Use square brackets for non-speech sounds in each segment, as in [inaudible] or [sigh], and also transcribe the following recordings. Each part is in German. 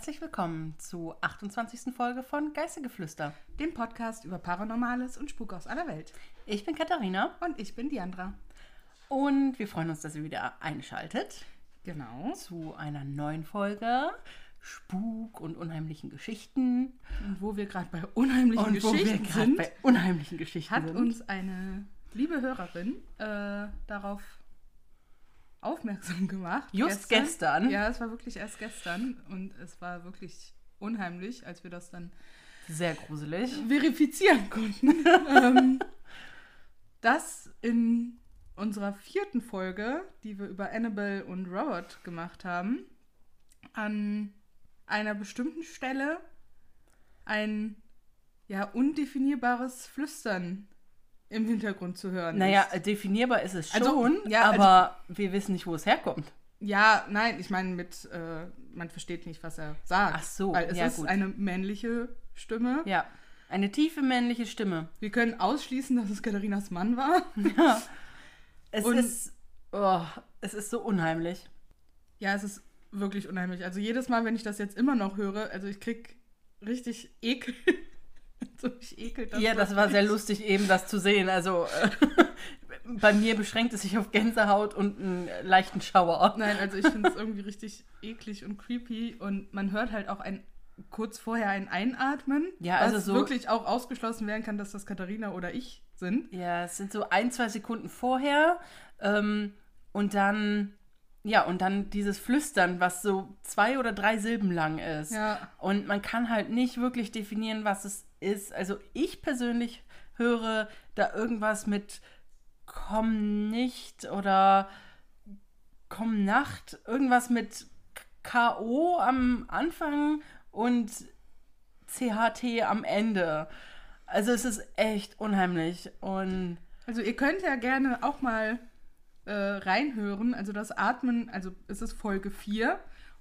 Herzlich willkommen zur 28. Folge von Geistergeflüster. dem Podcast über Paranormales und Spuk aus aller Welt. Ich bin Katharina Und ich bin Diandra. und wir freuen uns, dass ihr wieder einschaltet Genau. zu einer neuen Folge Spuk und unheimlichen Geschichten. Und wo wir gerade bei unheimlichen Und wo wir Geschichten gerade sind, bei unheimlichen Geschichten hat sind. uns eine liebe Hörerin äh, darauf aufmerksam gemacht. Just gestern. Ja, es war wirklich erst gestern. Und es war wirklich unheimlich, als wir das dann sehr gruselig. verifizieren konnten. [laughs] ähm, dass in unserer vierten Folge, die wir über Annabelle und Robert gemacht haben, an einer bestimmten Stelle ein ja undefinierbares Flüstern im Hintergrund zu hören Naja, ist. definierbar ist es schon, Also, ja, aber wir wissen nicht, wo es herkommt. Ja, nein, ich meine mit, äh, man versteht nicht, was er sagt. Ach so, Weil es ja, ist gut. eine männliche Stimme. Ja, eine tiefe männliche Stimme. Wir können ausschließen, dass es Katharinas Mann war. [laughs] Ja. Es Und- ist, oh, es ist so unheimlich. Ja, es ist wirklich unheimlich. Also jedes Mal, wenn ich das jetzt immer noch höre, also ich krieg richtig Ekel. So mich ekelt das. ja, das war sehr lustig, eben das zu sehen. Also äh, [laughs] bei mir beschränkt es sich auf Gänsehaut und einen leichten Schauer. Nein, also ich finde es irgendwie richtig eklig und creepy und man hört halt auch ein kurz vorher ein Einatmen, Ja, also was so- wirklich auch ausgeschlossen werden kann, dass das Katharina oder ich sind. Ja, es sind so ein, zwei Sekunden vorher ähm, und dann, ja, und dann dieses Flüstern, was so zwei oder drei Silben lang ist. Ja. Und man kann halt nicht wirklich definieren, was es ist. Also ich persönlich höre da irgendwas mit komm nicht oder komm Nacht, irgendwas mit K.O. am Anfang und CHT am Ende. Also es ist echt unheimlich und Also ihr könnt ja gerne auch mal äh, reinhören. Also das Atmen, also es ist Folge 4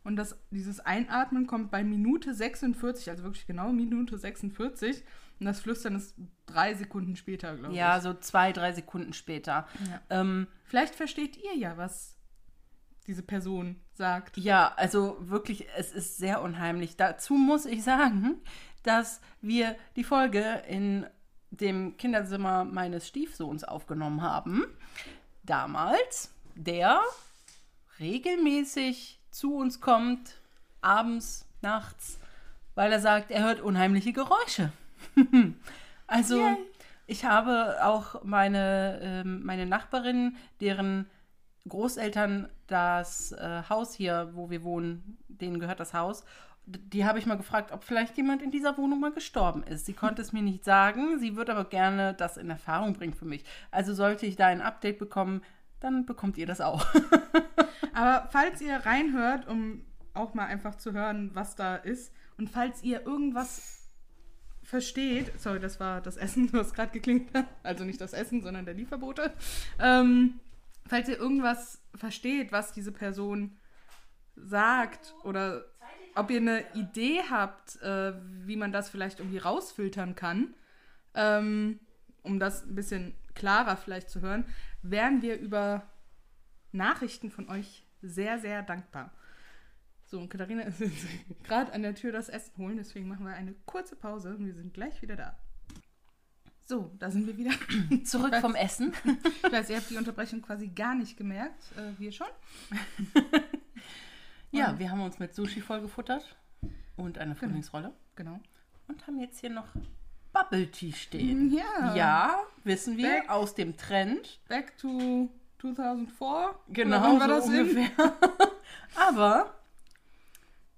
und das, dieses Einatmen kommt bei Minute 46, also wirklich genau Minute 46. Und das Flüstern ist drei Sekunden später, glaube ja, ich. so zwei, drei Sekunden später. Ja. Ähm, Vielleicht versteht ihr ja, was diese Person sagt. Ja, also wirklich, es ist sehr unheimlich. Dazu muss ich sagen, dass wir die Folge in dem Kinderzimmer meines Stiefsohns aufgenommen haben. Damals, der regelmäßig zu uns kommt, abends, nachts, weil er sagt, er hört unheimliche Geräusche. [laughs] also, Yay. ich habe auch meine, ähm, meine Nachbarin, deren Großeltern das äh, Haus hier, wo wir wohnen, denen gehört das Haus. Die habe ich mal gefragt, ob vielleicht jemand in dieser Wohnung mal gestorben ist. Sie konnte es mir nicht sagen. Sie würde aber gerne das in Erfahrung bringen für mich. Also sollte ich da ein Update bekommen, dann bekommt ihr das auch. [laughs] Aber falls ihr reinhört, um auch mal einfach zu hören, was da ist, und falls ihr irgendwas versteht, sorry, das war das Essen, [laughs] was gerade geklingelt hat, also nicht das Essen, sondern der Lieferbote, ähm, falls ihr irgendwas versteht, was diese Person sagt oder ob ihr eine Idee habt, äh, wie man das vielleicht irgendwie rausfiltern kann, ähm, um das ein bisschen klarer vielleicht zu hören, wären wir über Nachrichten von euch sehr, sehr dankbar. So, und Katharina [laughs] ist jetzt gerade an der Tür das Essen holen, deswegen machen wir eine kurze Pause und wir sind gleich wieder da. So, da sind wir wieder. [clears throat] Zurück vom Essen. [laughs] Ich weiß, ihr habt die Unterbrechung quasi gar nicht gemerkt. Äh, wir schon. [laughs] Ja, wir haben uns mit Sushi vollgefuttert und eine Frühlingsrolle Genau. und haben jetzt hier noch Bubble Tea stehen. Ja. Ja, wissen wir, Back- aus dem Trend. Back to 2004. Genau, Oder wann so das ungefähr. [laughs] Aber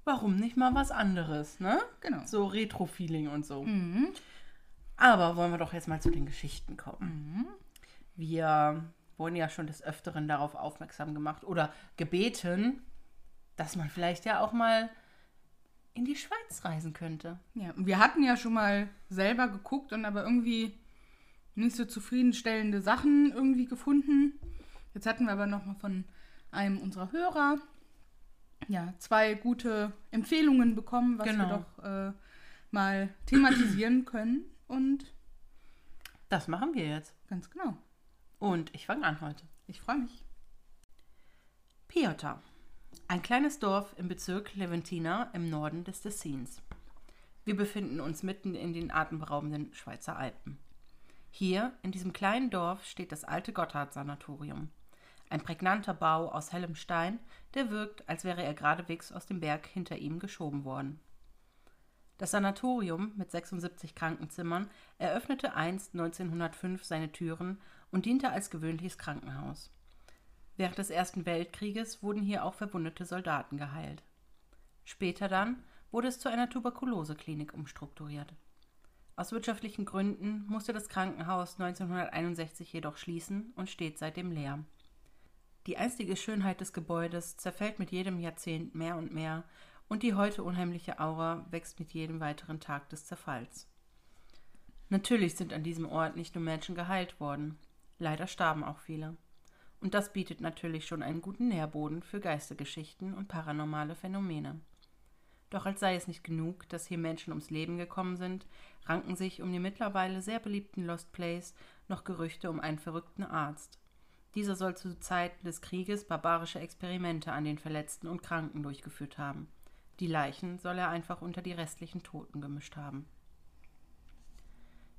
warum nicht mal was anderes, ne? Genau. So Retro-Feeling und so. Mhm. Aber wollen wir doch jetzt mal zu den Geschichten kommen. Wir wurden ja schon des Öfteren darauf aufmerksam gemacht oder gebeten, dass man vielleicht ja auch mal in die Schweiz reisen könnte. Ja, und wir hatten ja schon mal selber geguckt und aber irgendwie nicht so zufriedenstellende Sachen irgendwie gefunden. Jetzt hatten wir aber noch mal von einem unserer Hörer ja, zwei gute Empfehlungen bekommen, was Genau. wir doch äh, mal thematisieren [clears throat] können. Und Das machen wir jetzt. ganz genau. Und ich fange an heute. Ich freue mich. Piotr. Ein kleines Dorf im Bezirk Leventina im Norden des Tessins. Wir befinden uns mitten in den atemberaubenden Schweizer Alpen. Hier, in diesem kleinen Dorf, steht das alte Gotthard-Sanatorium. Ein prägnanter Bau aus hellem Stein, der wirkt, als wäre er geradewegs aus dem Berg hinter ihm geschoben worden. Das Sanatorium mit 76 Krankenzimmern eröffnete einst 1905 seine Türen und diente als gewöhnliches Krankenhaus. Während des Ersten Weltkrieges wurden hier auch verwundete Soldaten geheilt. Später dann wurde es zu einer Tuberkuloseklinik umstrukturiert. Aus wirtschaftlichen Gründen musste das Krankenhaus 1961 jedoch schließen und steht seitdem leer. Die einstige Schönheit des Gebäudes zerfällt mit jedem Jahrzehnt mehr und mehr und die heute unheimliche Aura wächst mit jedem weiteren Tag des Zerfalls. Natürlich sind an diesem Ort nicht nur Menschen geheilt worden, leider starben auch viele. Und das bietet natürlich schon einen guten Nährboden für Geistergeschichten und paranormale Phänomene. Doch als sei es nicht genug, dass hier Menschen ums Leben gekommen sind, ranken sich um den mittlerweile sehr beliebten Lost Place noch Gerüchte um einen verrückten Arzt. Dieser soll zu Zeiten des Krieges barbarische Experimente an den Verletzten und Kranken durchgeführt haben. Die Leichen soll er einfach unter die restlichen Toten gemischt haben.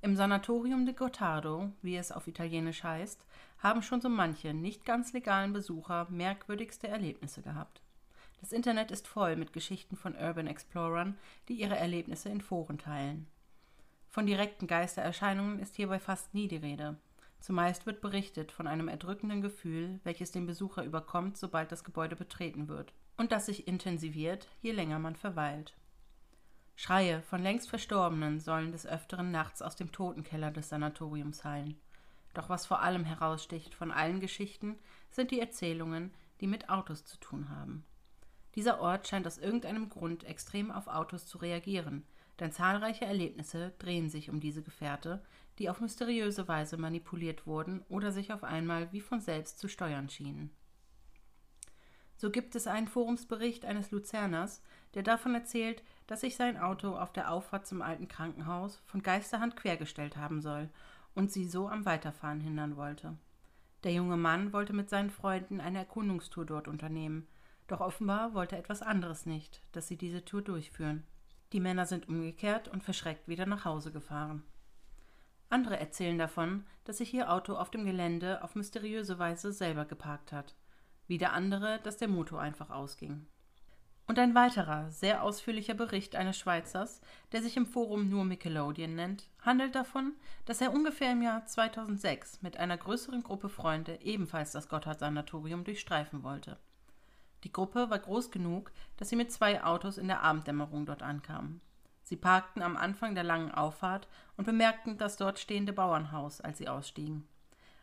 Im Sanatorium de Gottardo, wie es auf Italienisch heißt, haben schon so manche nicht ganz legalen Besucher merkwürdigste Erlebnisse gehabt. Das Internet ist voll mit Geschichten von Urban Explorern, die ihre Erlebnisse in Foren teilen. Von direkten Geistererscheinungen ist hierbei fast nie die Rede. Zumeist wird berichtet von einem erdrückenden Gefühl, welches den Besucher überkommt, sobald das Gebäude betreten wird, und das sich intensiviert, je länger man verweilt. Schreie von längst Verstorbenen sollen des Öfteren nachts aus dem Totenkeller des Sanatoriums hallen. Doch was vor allem heraussticht von allen Geschichten, sind die Erzählungen, die mit Autos zu tun haben. Dieser Ort scheint aus irgendeinem Grund extrem auf Autos zu reagieren, denn zahlreiche Erlebnisse drehen sich um diese Gefährte, die auf mysteriöse Weise manipuliert wurden oder sich auf einmal wie von selbst zu steuern schienen. So gibt es einen Forumsbericht eines Luzerners, der davon erzählt, dass sich sein Auto auf der Auffahrt zum alten Krankenhaus von Geisterhand quergestellt haben soll und sie so am Weiterfahren hindern wollte. Der junge Mann wollte mit seinen Freunden eine Erkundungstour dort unternehmen, doch offenbar wollte etwas anderes nicht, dass sie diese Tour durchführen. Die Männer sind umgekehrt und verschreckt wieder nach Hause gefahren. Andere erzählen davon, dass sich ihr Auto auf dem Gelände auf mysteriöse Weise selber geparkt hat. Wieder andere, dass der Motor einfach ausging. Und ein weiterer, sehr ausführlicher Bericht eines Schweizers, der sich im Forum nur Nickelodeon nennt, handelt davon, dass er ungefähr im Jahr 2006 mit einer größeren Gruppe Freunde ebenfalls das Gotthard-Sanatorium durchstreifen wollte. Die Gruppe war groß genug, dass sie mit zwei Autos in der Abenddämmerung dort ankamen. Sie parkten am Anfang der langen Auffahrt und bemerkten das dort stehende Bauernhaus, als sie ausstiegen.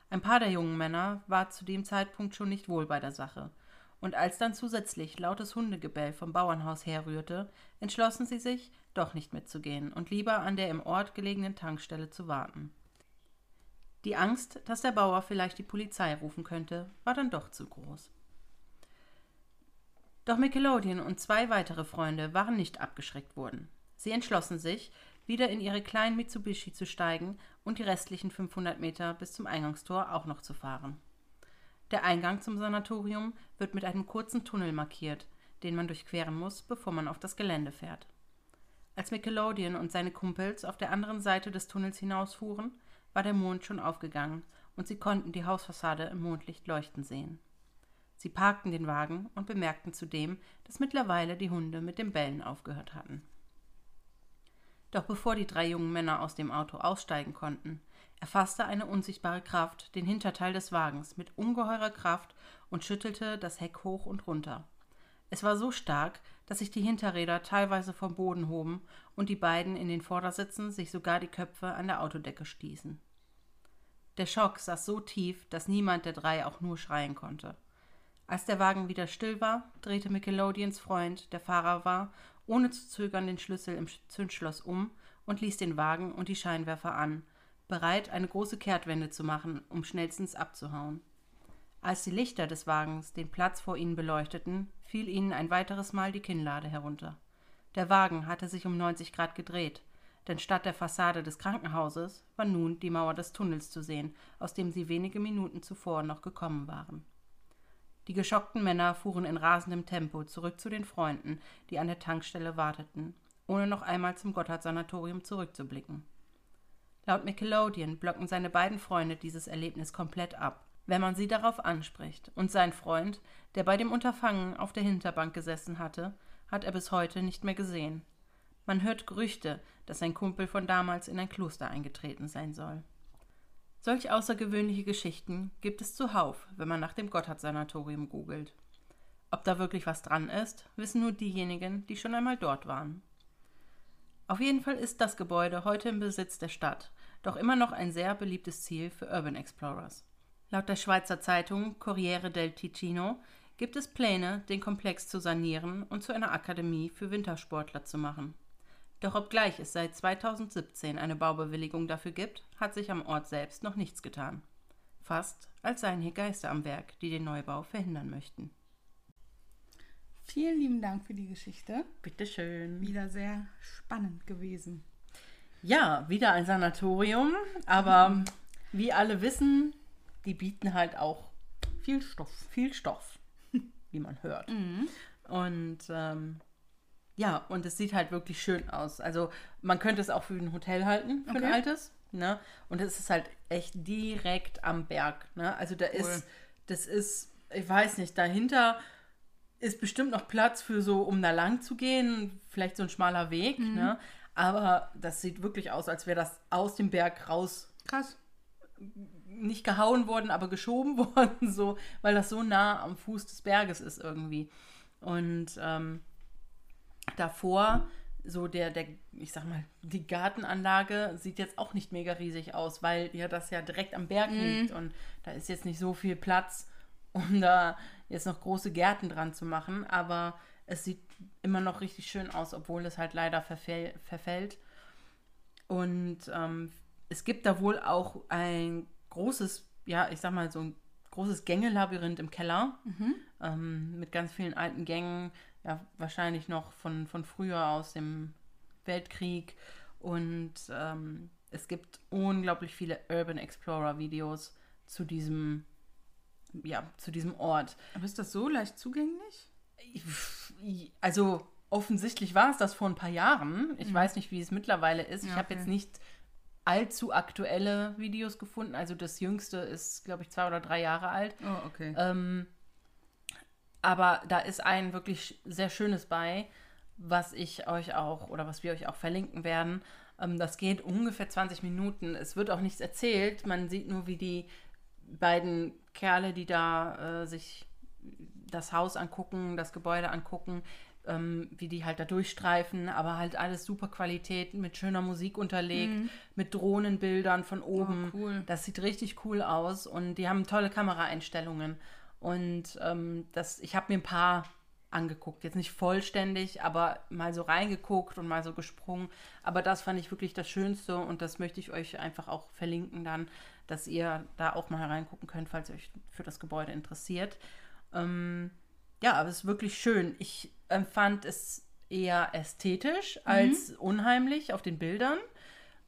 Ein paar der jungen Männer war zu dem Zeitpunkt schon nicht wohl bei der Sache, und als dann zusätzlich lautes Hundegebell vom Bauernhaus herrührte, entschlossen sie sich, doch nicht mitzugehen und lieber an der im Ort gelegenen Tankstelle zu warten. Die Angst, dass der Bauer vielleicht die Polizei rufen könnte, war dann doch zu groß. Doch Nickelodeon und zwei weitere Freunde waren nicht abgeschreckt worden. Sie entschlossen sich, wieder in ihre kleinen Mitsubishi zu steigen und die restlichen 500 Meter bis zum Eingangstor auch noch zu fahren. Der Eingang zum Sanatorium wird mit einem kurzen Tunnel markiert, den man durchqueren muss, bevor man auf das Gelände fährt. Als Nickelodeon und seine Kumpels auf der anderen Seite des Tunnels hinausfuhren, war der Mond schon aufgegangen und sie konnten die Hausfassade im Mondlicht leuchten sehen. Sie parkten den Wagen und bemerkten zudem, dass mittlerweile die Hunde mit dem Bellen aufgehört hatten. Doch bevor die drei jungen Männer aus dem Auto aussteigen konnten, erfasste eine unsichtbare Kraft den Hinterteil des Wagens mit ungeheurer Kraft und schüttelte das Heck hoch und runter. Es war so stark, dass sich die Hinterräder teilweise vom Boden hoben und die beiden in den Vordersitzen sich sogar die Köpfe an der Autodecke stießen. Der Schock saß so tief, dass niemand der drei auch nur schreien konnte. Als der Wagen wieder still war, drehte Nickelodeons Freund, der Fahrer war, ohne zu zögern den Schlüssel im Zündschloss um und ließ den Wagen und die Scheinwerfer an, bereit, eine große Kehrtwende zu machen, um schnellstens abzuhauen. Als die Lichter des Wagens den Platz vor ihnen beleuchteten, fiel ihnen ein weiteres Mal die Kinnlade herunter. Der Wagen hatte sich um 90 Grad gedreht, denn statt der Fassade des Krankenhauses war nun die Mauer des Tunnels zu sehen, aus dem sie wenige Minuten zuvor noch gekommen waren. Die geschockten Männer fuhren in rasendem Tempo zurück zu den Freunden, die an der Tankstelle warteten, ohne noch einmal zum Gotthard-Sanatorium zurückzublicken. Laut Nickelodeon blocken seine beiden Freunde dieses Erlebnis komplett ab, wenn man sie darauf anspricht, und sein Freund, der bei dem Unterfangen auf der Hinterbank gesessen hatte, hat er bis heute nicht mehr gesehen. Man hört Gerüchte, dass sein Kumpel von damals in ein Kloster eingetreten sein soll. Solch außergewöhnliche Geschichten gibt es zuhauf, wenn man nach dem Gotthard-Sanatorium googelt. Ob da wirklich was dran ist, wissen nur diejenigen, die schon einmal dort waren. Auf jeden Fall ist das Gebäude heute im Besitz der Stadt, doch immer noch ein sehr beliebtes Ziel für Urban Explorers. Laut der Schweizer Zeitung Corriere del Ticino gibt es Pläne, den Komplex zu sanieren und zu einer Akademie für Wintersportler zu machen. Doch obgleich es seit 2017 eine Baubewilligung dafür gibt, hat sich am Ort selbst noch nichts getan. Fast als seien hier Geister am Werk, die den Neubau verhindern möchten. Vielen lieben Dank für die Geschichte. Bitteschön. Wieder sehr spannend gewesen. Ja, wieder ein Sanatorium, aber [laughs] wie alle wissen, die bieten halt auch Viel Stoff. viel Stoff, [laughs] wie man hört. Und ähm, ja, und es sieht halt wirklich schön aus. Also man könnte es auch für ein Hotel halten, für Okay. ein altes. Ne? Und es ist halt echt direkt am Berg. Ne? Also da ist, das ist, ich weiß nicht, dahinter ist bestimmt noch Platz für so, um da lang zu gehen, vielleicht so ein schmaler Weg. Ne? Aber das sieht wirklich aus, als wäre das aus dem Berg raus Krass. nicht gehauen worden, aber geschoben [laughs] worden, so, weil das so nah am Fuß des Berges ist irgendwie. Und ähm, davor, so der, der, ich sag mal, die Gartenanlage sieht jetzt auch nicht mega riesig aus, weil ja das ja direkt am Berg liegt und da ist jetzt nicht so viel Platz, um da jetzt noch große Gärten dran zu machen, aber es sieht immer noch richtig schön aus, obwohl es halt leider verfäll verfällt. Und ähm, es gibt da wohl auch ein großes, ja, ich sag mal, so ein großes Gängelabyrinth im Keller ähm, mit ganz vielen alten Gängen, ja, wahrscheinlich noch von, von früher aus dem Weltkrieg. Und ähm, es gibt unglaublich viele Urban Explorer Videos zu diesem, ja, zu diesem Ort. Aber ist das so leicht zugänglich? Also offensichtlich war es das vor ein paar Jahren. Ich weiß nicht, wie es mittlerweile ist. Ich Ja, habe okay. jetzt nicht allzu aktuelle Videos gefunden. Also das jüngste ist, glaube ich, zwei oder drei Jahre alt. Oh, okay. Ähm, aber da ist ein wirklich sehr schönes bei, was ich euch auch oder was wir euch auch verlinken werden. Ähm, das geht ungefähr 20 Minuten. Es wird auch nichts erzählt. Man sieht nur, wie die beiden Kerle, die da äh, sich das Haus angucken, das Gebäude angucken, ähm, wie die halt da durchstreifen, aber halt alles super Qualität, mit schöner Musik unterlegt, mit Drohnenbildern von oben. Oh, cool. Das sieht richtig cool aus und die haben tolle Kameraeinstellungen. Und ähm, das, ich habe mir ein paar angeguckt. Jetzt nicht vollständig, aber mal so reingeguckt und mal so gesprungen. Aber das fand ich wirklich das Schönste und das möchte ich euch einfach auch verlinken dann, dass ihr da auch mal reingucken könnt, falls ihr euch für das Gebäude interessiert. Ähm, ja, aber es ist wirklich schön. Ich empfand es eher ästhetisch als unheimlich auf den Bildern.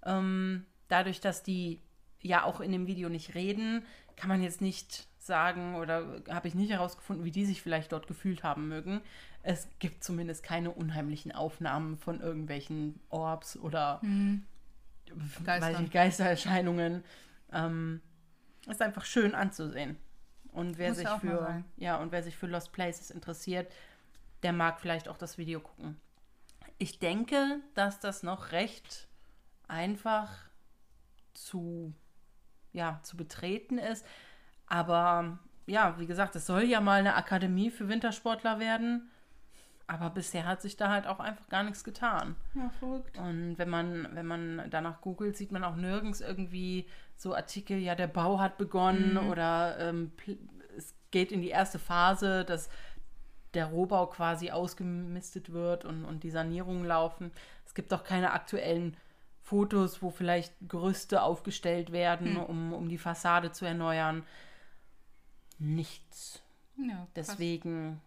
Ähm, dadurch, dass die ja auch in dem Video nicht reden, kann man jetzt nicht sagen oder habe ich nicht herausgefunden, wie die sich vielleicht dort gefühlt haben mögen. Es gibt zumindest keine unheimlichen Aufnahmen von irgendwelchen Orbs oder Geistern. ich, Geistererscheinungen. Ähm, ist einfach schön anzusehen. Und wer Muss sich für ja und wer sich für Lost Places interessiert, der mag vielleicht auch das Video gucken. Ich denke, dass das noch recht einfach zu ja zu betreten ist, aber ja, wie gesagt, es soll ja mal eine Akademie für Wintersportler werden, aber bisher hat sich da halt auch einfach gar nichts getan. Ja, verrückt. Und wenn man, wenn man danach googelt, sieht man auch nirgends irgendwie so Artikel, ja, der Bau hat begonnen oder ähm, es geht in die erste Phase, dass der Rohbau quasi ausgemistet wird und, und die Sanierungen laufen. Es gibt auch keine aktuellen Fotos, wo vielleicht Gerüste aufgestellt werden, um, um die Fassade zu erneuern. Nichts. Ja. Deswegen,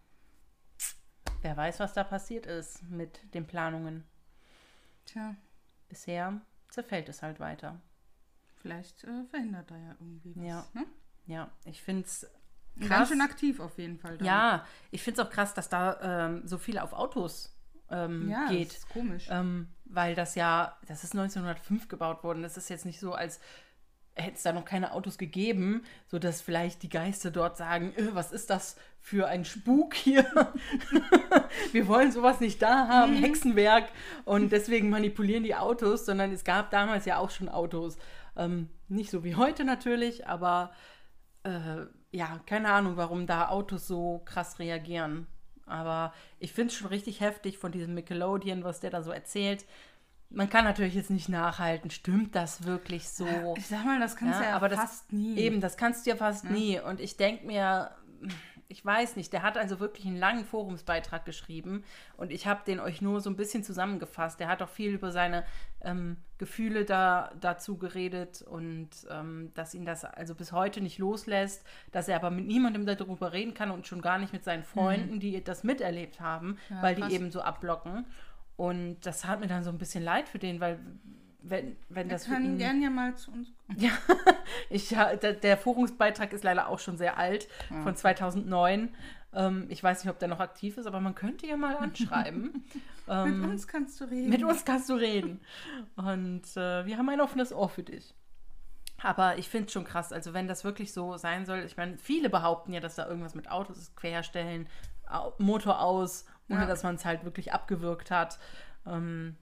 wer weiß, was da passiert ist mit den Planungen. Tja, Bisher zerfällt es halt weiter. vielleicht äh, verhindert da ja irgendwie was. Ja. Ne? Ja, ich finde es Ganz krass. schön aktiv auf jeden Fall. dann. Ja, ich finde es auch krass, dass da ähm, so viel auf Autos ähm, ja geht. Das ist komisch. Ähm, weil das ja, das ist 1905 gebaut worden. Das ist jetzt nicht so, als hätte es da noch keine Autos gegeben, sodass vielleicht die Geister dort sagen, äh, was ist das für ein Spuk hier? [laughs] Wir wollen sowas nicht da haben, Hexenwerk. Und deswegen manipulieren die Autos, sondern es gab damals ja auch schon Autos. Ähm, nicht so wie heute natürlich, aber äh, ja, keine Ahnung, warum da Autos so krass reagieren. Aber ich finde es schon richtig heftig von diesem Nickelodeon, was der da so erzählt. Man kann natürlich jetzt nicht nachhalten, stimmt das wirklich so? ich sag mal, das kannst du ja, aber das- fast nie. Eben, das kannst du ja fast nie. Und ich denke mir, ich weiß nicht, der hat also wirklich einen langen Forumsbeitrag geschrieben und ich habe den euch nur so ein bisschen zusammengefasst. Der hat auch viel über seine ähm, Gefühle da, dazu geredet und ähm, dass ihn das also bis heute nicht loslässt, dass er aber mit niemandem darüber reden kann und schon gar nicht mit seinen Freunden, die das miterlebt haben, Ja, weil krass. die eben so abblocken. Und das hat mir dann so ein bisschen leid für den, weil wenn, wenn Wir das können ihn gern ja mal zu uns kommen. ja, [laughs] ich, ja, der, Forumsbeitrag ist leider auch schon sehr alt, von 2009. Ähm, ich weiß nicht, ob der noch aktiv ist, aber man könnte ja mal anschreiben. [laughs] ähm, Mit uns kannst du reden. mit uns kannst du reden. Und äh, wir haben ein offenes Ohr für dich. Aber ich finde es schon krass, also wenn das wirklich so sein soll, ich meine, viele behaupten ja, dass da irgendwas mit Autos ist, querstellen, Motor aus, ohne Ja. dass man es halt wirklich abgewürgt hat. Ähm,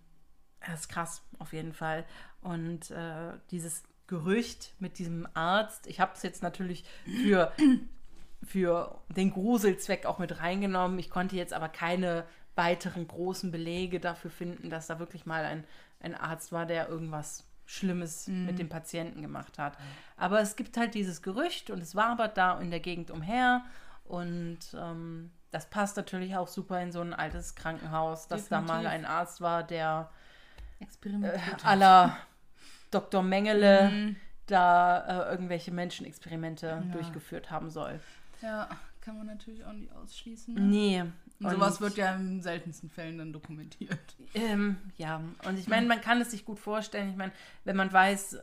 das ist krass, auf jeden Fall. Und äh, dieses Gerücht mit diesem Arzt, ich habe es jetzt natürlich für, [clears throat] für den Gruselzweck auch mit reingenommen. Ich konnte jetzt aber keine weiteren großen Belege dafür finden, dass da wirklich mal ein, ein Arzt war, der irgendwas Schlimmes mit dem Patienten gemacht hat. Aber es gibt halt dieses Gerücht und es wabert da in der Gegend umher. Und ähm, das passt natürlich auch super in so ein altes Krankenhaus, dass da mal Definitiv. ein Arzt war, der Experimentiert. äh, la Dr. Mengele Mhm. da äh, irgendwelche Menschenexperimente Ja. durchgeführt haben soll. Ja, kann man natürlich auch nicht ausschließen. Ne? Nee. Und sowas wird ja in seltensten Fällen dann dokumentiert. Ähm, ja, und ich meine, man kann es sich gut vorstellen. Ich meine, wenn man weiß,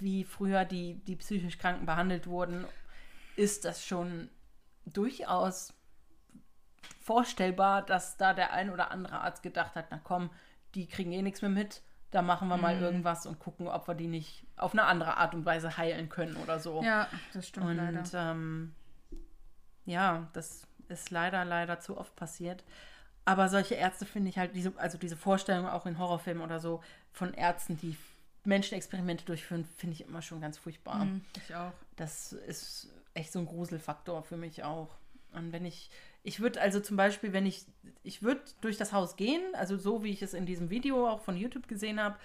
wie früher die, die psychisch Kranken behandelt wurden, ist das schon durchaus vorstellbar, dass da der ein oder andere Arzt gedacht hat, na komm, die kriegen eh nichts mehr mit, da machen wir mal irgendwas und gucken, ob wir die nicht auf eine andere Art und Weise heilen können oder so. Ja, das stimmt Und leider. ähm, ja, das ist leider, leider zu oft passiert. Aber solche Ärzte finde ich halt, diese, also diese Vorstellung auch in Horrorfilmen oder so von Ärzten, die Menschenexperimente durchführen, finde ich immer schon ganz furchtbar. Mhm, ich auch. Das ist echt so ein Gruselfaktor für mich auch. Und wenn ich, ich würde also zum Beispiel, wenn ich, ich würde durch das Haus gehen, also so wie ich es in diesem Video auch von YouTube gesehen habe,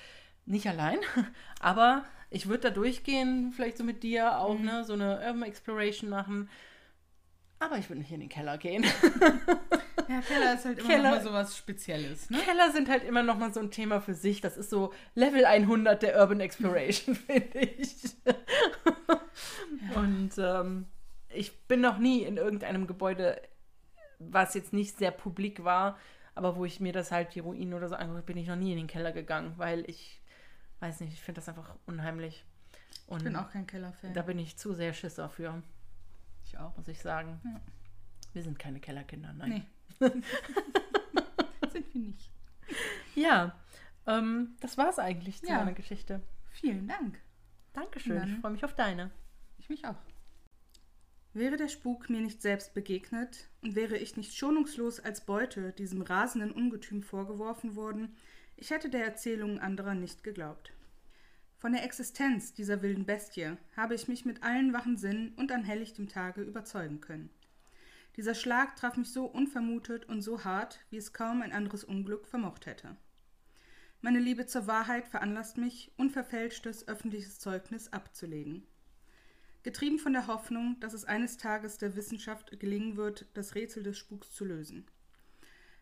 nicht allein, [laughs] aber ich würde da durchgehen, vielleicht so mit dir auch, ne, so eine Urban Exploration machen. Aber ich würde nicht in den Keller gehen. [laughs] Ja, Keller ist halt immer Keller- noch mal sowas Spezielles, ne? Keller sind halt immer noch mal so ein Thema für sich. Das ist so Level 100 der Urban Exploration, [laughs] finde ich. Und ähm, ich bin noch nie in irgendeinem Gebäude, was jetzt nicht sehr publik war, aber wo ich mir das halt die Ruinen oder so angeguckt habe, bin ich noch nie in den Keller gegangen, weil ich weiß nicht, ich finde das einfach unheimlich. Und Ich bin auch kein Keller-Fan. da bin ich zu sehr Schisser für, ich auch. muss ich sagen. Ja. Wir sind keine Kellerkinder, nein. Nee. [laughs] Sind wir nicht. Ja, ähm, das war's eigentlich zu Ja. meiner Geschichte. Vielen Dank. Dankeschön, Dann- ich freue mich auf deine. Ich mich auch. Wäre der Spuk mir nicht selbst begegnet und wäre ich nicht schonungslos als Beute diesem rasenden Ungetüm vorgeworfen worden, ich hätte der Erzählung anderer nicht geglaubt. Von der Existenz dieser wilden Bestie habe ich mich mit allen wachen Sinnen und an helllichtem Tage überzeugen können. Dieser Schlag traf mich so unvermutet und so hart, wie es kaum ein anderes Unglück vermocht hätte. Meine Liebe zur Wahrheit veranlasst mich, unverfälschtes öffentliches Zeugnis abzulegen. Getrieben von der Hoffnung, dass es eines Tages der Wissenschaft gelingen wird, das Rätsel des Spuks zu lösen.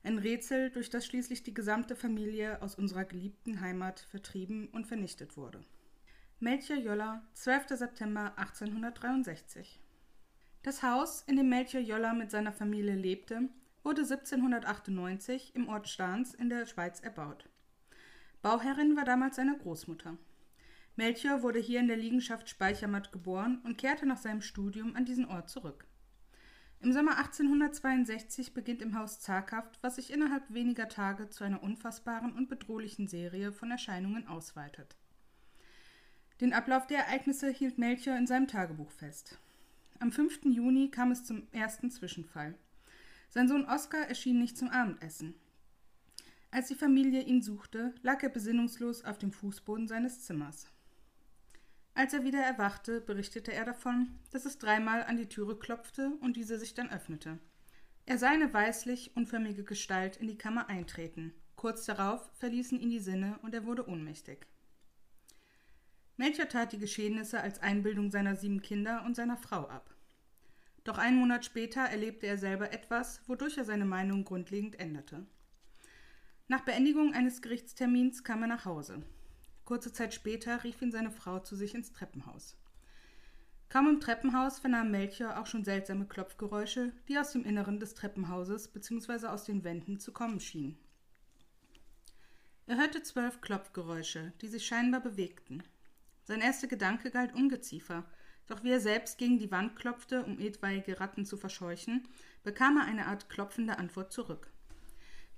Ein Rätsel, durch das schließlich die gesamte Familie aus unserer geliebten Heimat vertrieben und vernichtet wurde. Melchior Jolla, 12. September 1863. Das Haus, in dem Melchior Jolla mit seiner Familie lebte, wurde 1798 im Ort Stahns in der Schweiz erbaut. Bauherrin war damals seine Großmutter. Melchior wurde hier in der Liegenschaft Speichermatt geboren und kehrte nach seinem Studium an diesen Ort zurück. Im Sommer 1862 beginnt im Haus zaghaft, was sich innerhalb weniger Tage zu einer unfassbaren und bedrohlichen Serie von Erscheinungen ausweitet. Den Ablauf der Ereignisse hielt Melchior in seinem Tagebuch fest. Am 5. Juni kam es zum ersten Zwischenfall. Sein Sohn Oskar erschien nicht zum Abendessen. Als die Familie ihn suchte, lag er besinnungslos auf dem Fußboden seines Zimmers. Als er wieder erwachte, berichtete er davon, dass es dreimal an die Türe klopfte und diese sich dann öffnete. Er sah eine weißlich unförmige Gestalt in die Kammer eintreten. Kurz darauf verließen ihn die Sinne und er wurde ohnmächtig. Melchior tat die Geschehnisse als Einbildung seiner sieben Kinder und seiner Frau ab. Doch einen Monat später erlebte er selber etwas, wodurch er seine Meinung grundlegend änderte. Nach Beendigung eines Gerichtstermins kam er nach Hause. Kurze Zeit später rief ihn seine Frau zu sich ins Treppenhaus. Kaum im Treppenhaus vernahm Melchior auch schon seltsame Klopfgeräusche, die aus dem Inneren des Treppenhauses bzw. aus den Wänden zu kommen schienen. Er hörte zwölf Klopfgeräusche, die sich scheinbar bewegten. Sein erster Gedanke galt Ungeziefer, doch wie er selbst gegen die Wand klopfte, um etwaige Ratten zu verscheuchen, bekam er eine Art klopfende Antwort zurück.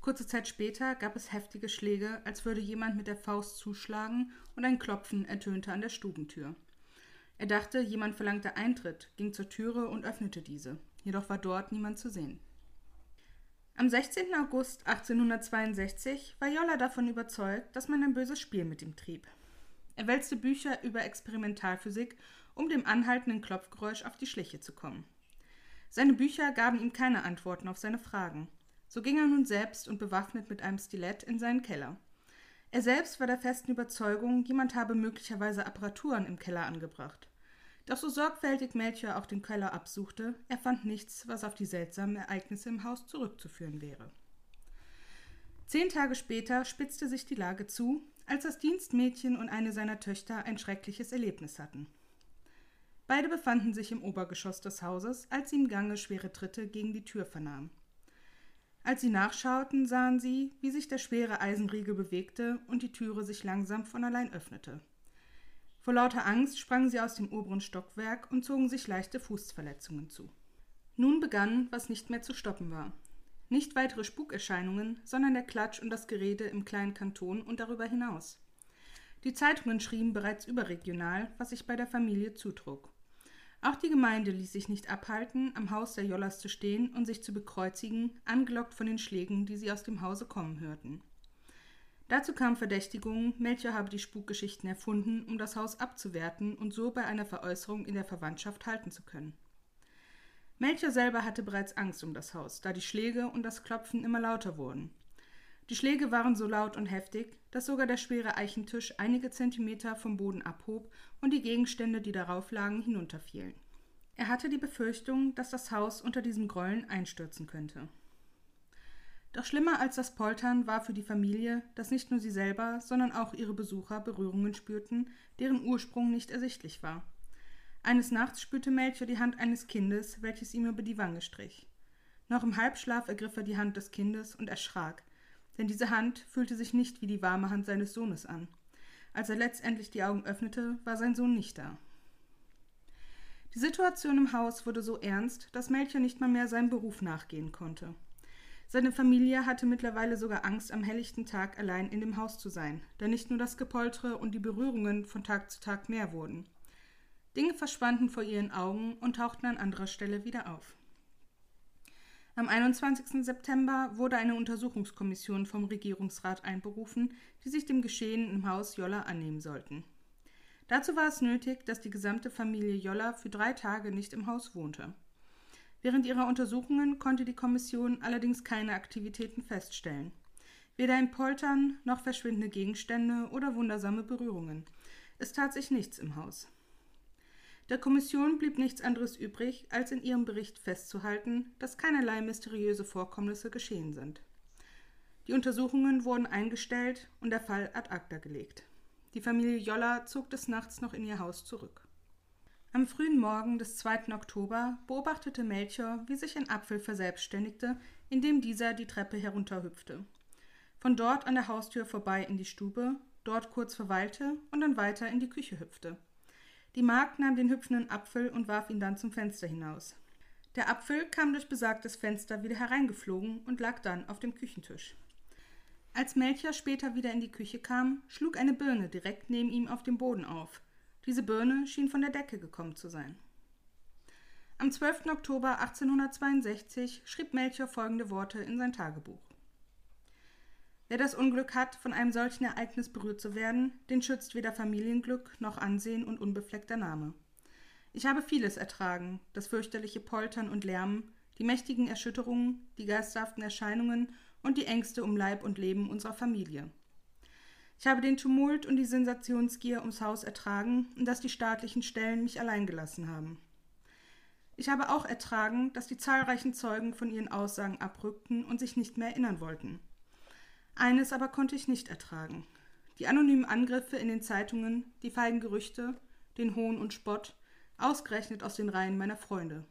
Kurze Zeit später gab es heftige Schläge, als würde jemand mit der Faust zuschlagen, und ein Klopfen ertönte an der Stubentür. Er dachte, jemand verlangte Eintritt, ging zur Türe und öffnete diese. Jedoch war dort niemand zu sehen. Am 16. August 1862 war Jolla davon überzeugt, dass man ein böses Spiel mit ihm trieb. Er wälzte Bücher über Experimentalphysik, um dem anhaltenden Klopfgeräusch auf die Schliche zu kommen. Seine Bücher gaben ihm keine Antworten auf seine Fragen. So ging er nun selbst und bewaffnet mit einem Stilett in seinen Keller. Er selbst war der festen Überzeugung, jemand habe möglicherweise Apparaturen im Keller angebracht. Doch so sorgfältig Melchior auch den Keller absuchte, er fand nichts, was auf die seltsamen Ereignisse im Haus zurückzuführen wäre. Zehn Tage später spitzte sich die Lage zu, als das Dienstmädchen und eine seiner Töchter ein schreckliches Erlebnis hatten. Beide befanden sich im Obergeschoss des Hauses, als sie im Gange schwere Tritte gegen die Tür vernahmen. Als sie nachschauten, sahen sie, wie sich der schwere Eisenriegel bewegte und die Türe sich langsam von allein öffnete. Vor lauter Angst sprangen sie aus dem oberen Stockwerk und zogen sich leichte Fußverletzungen zu. Nun begann, was nicht mehr zu stoppen war. Nicht weitere Spukerscheinungen, sondern der Klatsch und das Gerede im kleinen Kanton und darüber hinaus. Die Zeitungen schrieben bereits überregional, was sich bei der Familie zutrug. Auch die Gemeinde ließ sich nicht abhalten, am Haus der Jollas zu stehen und sich zu bekreuzigen, angelockt von den Schlägen, die sie aus dem Hause kommen hörten. Dazu kamen Verdächtigungen, Melchior habe die Spukgeschichten erfunden, um das Haus abzuwerten und so bei einer Veräußerung in der Verwandtschaft halten zu können. Melchior selber hatte bereits Angst um das Haus, da die Schläge und das Klopfen immer lauter wurden. Die Schläge waren so laut und heftig, dass sogar der schwere Eichentisch einige Zentimeter vom Boden abhob und die Gegenstände, die darauf lagen, hinunterfielen. Er hatte die Befürchtung, dass das Haus unter diesem Grollen einstürzen könnte. Doch schlimmer als das Poltern war für die Familie, dass nicht nur sie selber, sondern auch ihre Besucher Berührungen spürten, deren Ursprung nicht ersichtlich war. Eines Nachts spürte Melchior die Hand eines Kindes, welches ihm über die Wange strich. Noch im Halbschlaf ergriff er die Hand des Kindes und erschrak, denn diese Hand fühlte sich nicht wie die warme Hand seines Sohnes an. Als er letztendlich die Augen öffnete, war sein Sohn nicht da. Die Situation im Haus wurde so ernst, dass Melchior nicht mal mehr seinem Beruf nachgehen konnte. Seine Familie hatte mittlerweile sogar Angst, am helllichten Tag allein in dem Haus zu sein, da nicht nur das Gepoltere und die Berührungen von Tag zu Tag mehr wurden. Dinge verschwanden vor ihren Augen und tauchten an anderer Stelle wieder auf. Am 21. September wurde eine Untersuchungskommission vom Regierungsrat einberufen, die sich dem Geschehen im Haus Jolla annehmen sollten. Dazu war es nötig, dass die gesamte Familie Jolla für drei Tage nicht im Haus wohnte. Während ihrer Untersuchungen konnte die Kommission allerdings keine Aktivitäten feststellen. Weder ein Poltern noch verschwindende Gegenstände oder wundersame Berührungen. Es tat sich nichts im Haus. Der Kommission blieb nichts anderes übrig, als in ihrem Bericht festzuhalten, dass keinerlei mysteriöse Vorkommnisse geschehen sind. Die Untersuchungen wurden eingestellt und der Fall ad acta gelegt. Die Familie Jolla zog des Nachts noch in ihr Haus zurück. Am frühen Morgen des 2. Oktober beobachtete Melchior, wie sich ein Apfel verselbstständigte, indem dieser die Treppe herunterhüpfte. Von dort an der Haustür vorbei in die Stube, dort kurz verweilte und dann weiter in die Küche hüpfte. Die Magd nahm den hüpfenden Apfel und warf ihn dann zum Fenster hinaus. Der Apfel kam durch besagtes Fenster wieder hereingeflogen und lag dann auf dem Küchentisch. Als Melchior später wieder in die Küche kam, schlug eine Birne direkt neben ihm auf dem Boden auf. Diese Birne schien von der Decke gekommen zu sein. Am 12. Oktober 1862 schrieb Melchior folgende Worte in sein Tagebuch. Wer das Unglück hat, von einem solchen Ereignis berührt zu werden, den schützt weder Familienglück noch Ansehen und unbefleckter Name. Ich habe vieles ertragen, das fürchterliche Poltern und Lärmen, die mächtigen Erschütterungen, die geisterhaften Erscheinungen und die Ängste um Leib und Leben unserer Familie. Ich habe den Tumult und die Sensationsgier ums Haus ertragen und dass die staatlichen Stellen mich allein gelassen haben. Ich habe auch ertragen, dass die zahlreichen Zeugen von ihren Aussagen abrückten und sich nicht mehr erinnern wollten. Eines aber konnte ich nicht ertragen. Die anonymen Angriffe in den Zeitungen, die feigen Gerüchte, den Hohn und Spott, ausgerechnet aus den Reihen meiner Freunde.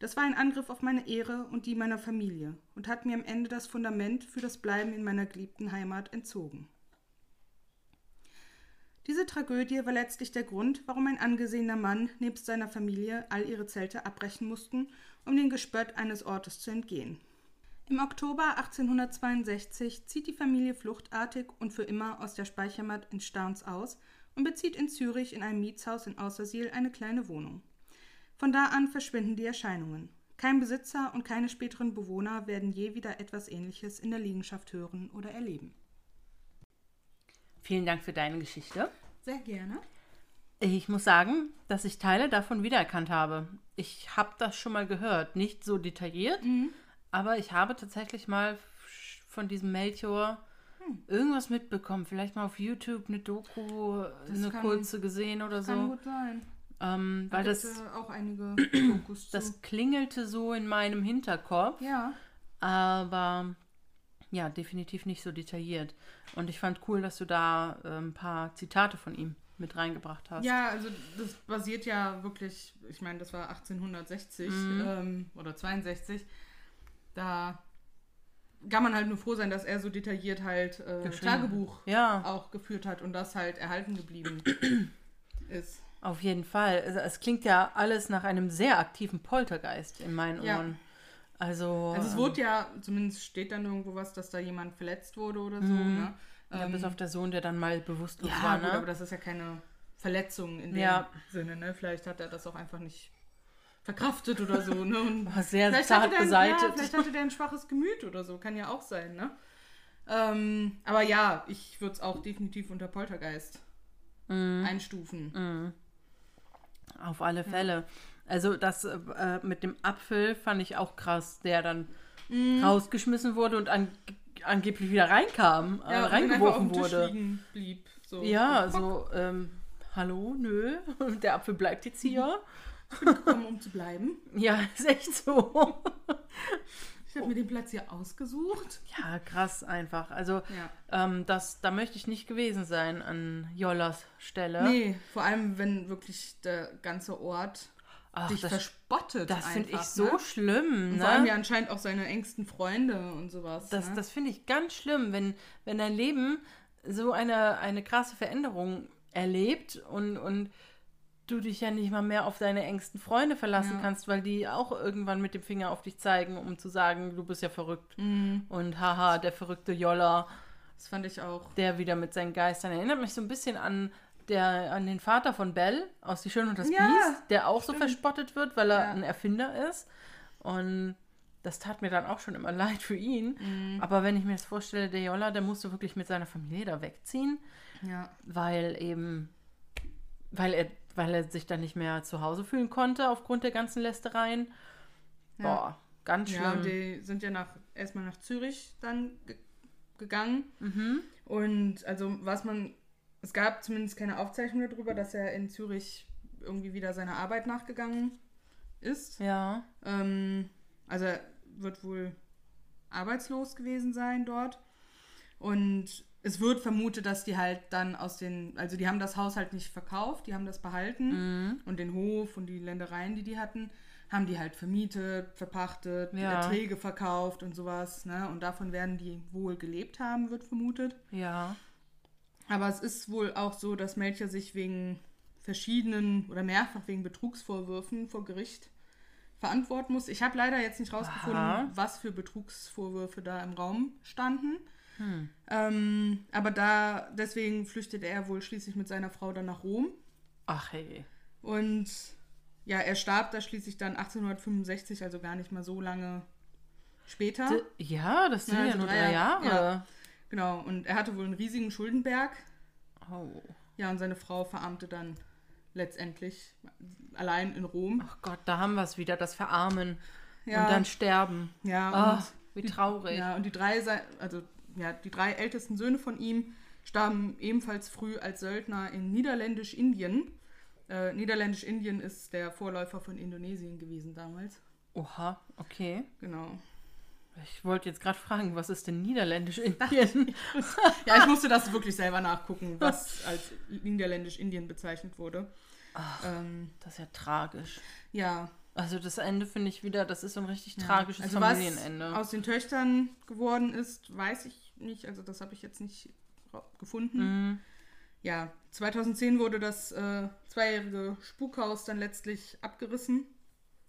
Das war ein Angriff auf meine Ehre und die meiner Familie und hat mir am Ende das Fundament für das Bleiben in meiner geliebten Heimat entzogen. Diese Tragödie war letztlich der Grund, warum ein angesehener Mann nebst seiner Familie all ihre Zelte abbrechen mussten, um den Gespött eines Ortes zu entgehen. Im Oktober 1862 zieht die Familie fluchtartig und für immer aus der Speichermatt in Starns aus und bezieht in Zürich in einem Mietshaus in Außersiel eine kleine Wohnung. Von da an verschwinden die Erscheinungen. Kein Besitzer und keine späteren Bewohner werden je wieder etwas Ähnliches in der Liegenschaft hören oder erleben. Vielen Dank für deine Geschichte. Sehr gerne. Ich muss sagen, dass ich Teile davon wiedererkannt habe. Ich habe das schon mal gehört, nicht so detailliert, Mhm. Aber ich habe tatsächlich mal von diesem Melchior Hm. irgendwas mitbekommen. Vielleicht mal auf YouTube eine Doku, Das eine kann- kurze gesehen oder Kann so. gut sein. Ähm, Da weil das, auch einige [clears throat] Dokus zu. das klingelte so in meinem Hinterkopf. ja. Aber ja, definitiv nicht so detailliert. Und ich fand cool, dass du da äh, ein paar Zitate von ihm mit reingebracht hast. Ja, also das basiert ja wirklich, ich meine, das war 1860 Mhm. ähm, oder 62. Da kann man halt nur froh sein, dass er so detailliert halt äh. Tagebuch Ja, auch geführt hat und das halt erhalten geblieben [clears throat] ist. auf jeden Fall. Also, es klingt ja alles nach einem sehr aktiven Poltergeist in meinen Ja. Ohren. Also, Also es ähm, wurde ja, zumindest steht dann irgendwo was, dass da jemand verletzt wurde oder so. Mhm. Ne? ja, Ähm, bis auf der Sohn, der dann mal bewusstlos ja, war, gut, ne? aber das ist ja keine Verletzung in dem. Sinne. Ne? Vielleicht hat er das auch einfach nicht verkraftet oder so. Ne? Und [laughs] War sehr Vielleicht zart hatte, der, beseitet. Ja, vielleicht hatte der ein schwaches Gemüt oder so, kann ja auch sein, ne? Ähm, aber ja, ich würde es auch definitiv unter Poltergeist Mhm. einstufen. Mhm. Auf alle Fälle. Also das äh, mit dem Apfel fand ich auch krass, der dann Mhm. rausgeschmissen wurde und an, angeblich wieder reinkam, äh, Ja, einfach reingeworfen wurde. blieb. So. Ja, so, ähm, hallo, nö, [laughs] der Apfel bleibt jetzt hier. [laughs] Gekommen, um zu bleiben. Ja, [laughs] ist echt so. Ich habe mir den Platz hier ausgesucht. Ja, krass einfach. Also, Ja. ähm, das, da möchte ich nicht gewesen sein an Jollas Stelle. Nee, vor allem, wenn wirklich der ganze Ort Ach, dich das verspottet. das finde ich einfach, so ne? schlimm. Und Ne? vor allem ja anscheinend auch seine engsten Freunde und sowas. Das, ne? das finde ich ganz schlimm, wenn, wenn dein Leben so eine, eine krasse Veränderung erlebt und, und du dich ja nicht mal mehr auf deine engsten Freunde verlassen Ja. kannst, weil die auch irgendwann mit dem Finger auf dich zeigen, um zu sagen, du bist ja verrückt. Mhm, Und haha, der verrückte Jolla, das fand ich auch. der wieder mit seinen Geistern erinnert mich so ein bisschen an der an den Vater von Belle aus Die Schöne und das Ja, Biest, der auch so stimmt. verspottet wird, weil er Ja. ein Erfinder ist. Und das tat mir dann auch schon immer [laughs] leid für ihn. Mhm. Aber wenn ich mir das vorstelle, der Jolla, der musste wirklich mit seiner Familie da wegziehen, Ja. weil eben, weil er, weil er sich dann nicht mehr zu Hause fühlen konnte aufgrund der ganzen Lästereien. Ja. Boah, ganz Ja, schlimm. und die sind ja nach, erstmal nach Zürich dann ge gegangen. mhm. Und also was man, es gab zumindest keine Aufzeichnung darüber, dass er in Zürich irgendwie wieder seiner Arbeit nachgegangen ist. Ja. Ähm, also er wird wohl arbeitslos gewesen sein dort. Und es wird vermutet, dass die halt dann aus den, also die haben das Haus halt nicht verkauft, die haben das behalten. Mhm. Und den Hof und die Ländereien, die die hatten, haben die halt vermietet, verpachtet, Ja. Erträge verkauft und sowas. Ne? Und davon werden die wohl gelebt haben, wird vermutet. Ja. Aber es ist wohl auch so, dass Melcher sich wegen verschiedenen oder mehrfach wegen Betrugsvorwürfen vor Gericht verantworten muss. Ich habe leider jetzt nicht rausgefunden, Aha. was für Betrugsvorwürfe da im Raum standen. Hm. Ähm, aber da, deswegen flüchtet er wohl schließlich mit seiner Frau dann nach Rom. Ach hey. Und ja, er starb da schließlich dann 1865, also gar nicht mal so lange später. D ja, das sind Ja, ja, also nur drei drei Jahre, Jahre. Genau, und er hatte wohl einen riesigen Schuldenberg. Oh. Ja, und seine Frau verarmte dann letztendlich allein in Rom. Ach Gott, da haben wir es wieder, das Verarmen Ja. und dann sterben. Ja, Ach, und wie traurig. Ja, und die drei, also ja, die drei ältesten Söhne von ihm starben ebenfalls früh als Söldner in Niederländisch-Indien. Äh, Niederländisch-Indien ist der Vorläufer von Indonesien gewesen damals. Oha, okay. Genau. Ich wollte jetzt gerade fragen, was ist denn Niederländisch-Indien? [laughs] Ja, ich musste das wirklich selber nachgucken, was als Niederländisch-Indien bezeichnet wurde. Ähm, Das ist ja tragisch. ja, Also das Ende finde ich wieder, das ist so ein richtig Ja. tragisches also Familienende. Was aus den Töchtern geworden ist, weiß ich nicht. Also das habe ich jetzt nicht gefunden. Mhm. Ja, 2010 wurde das äh, zweijährige Spukhaus dann letztlich abgerissen.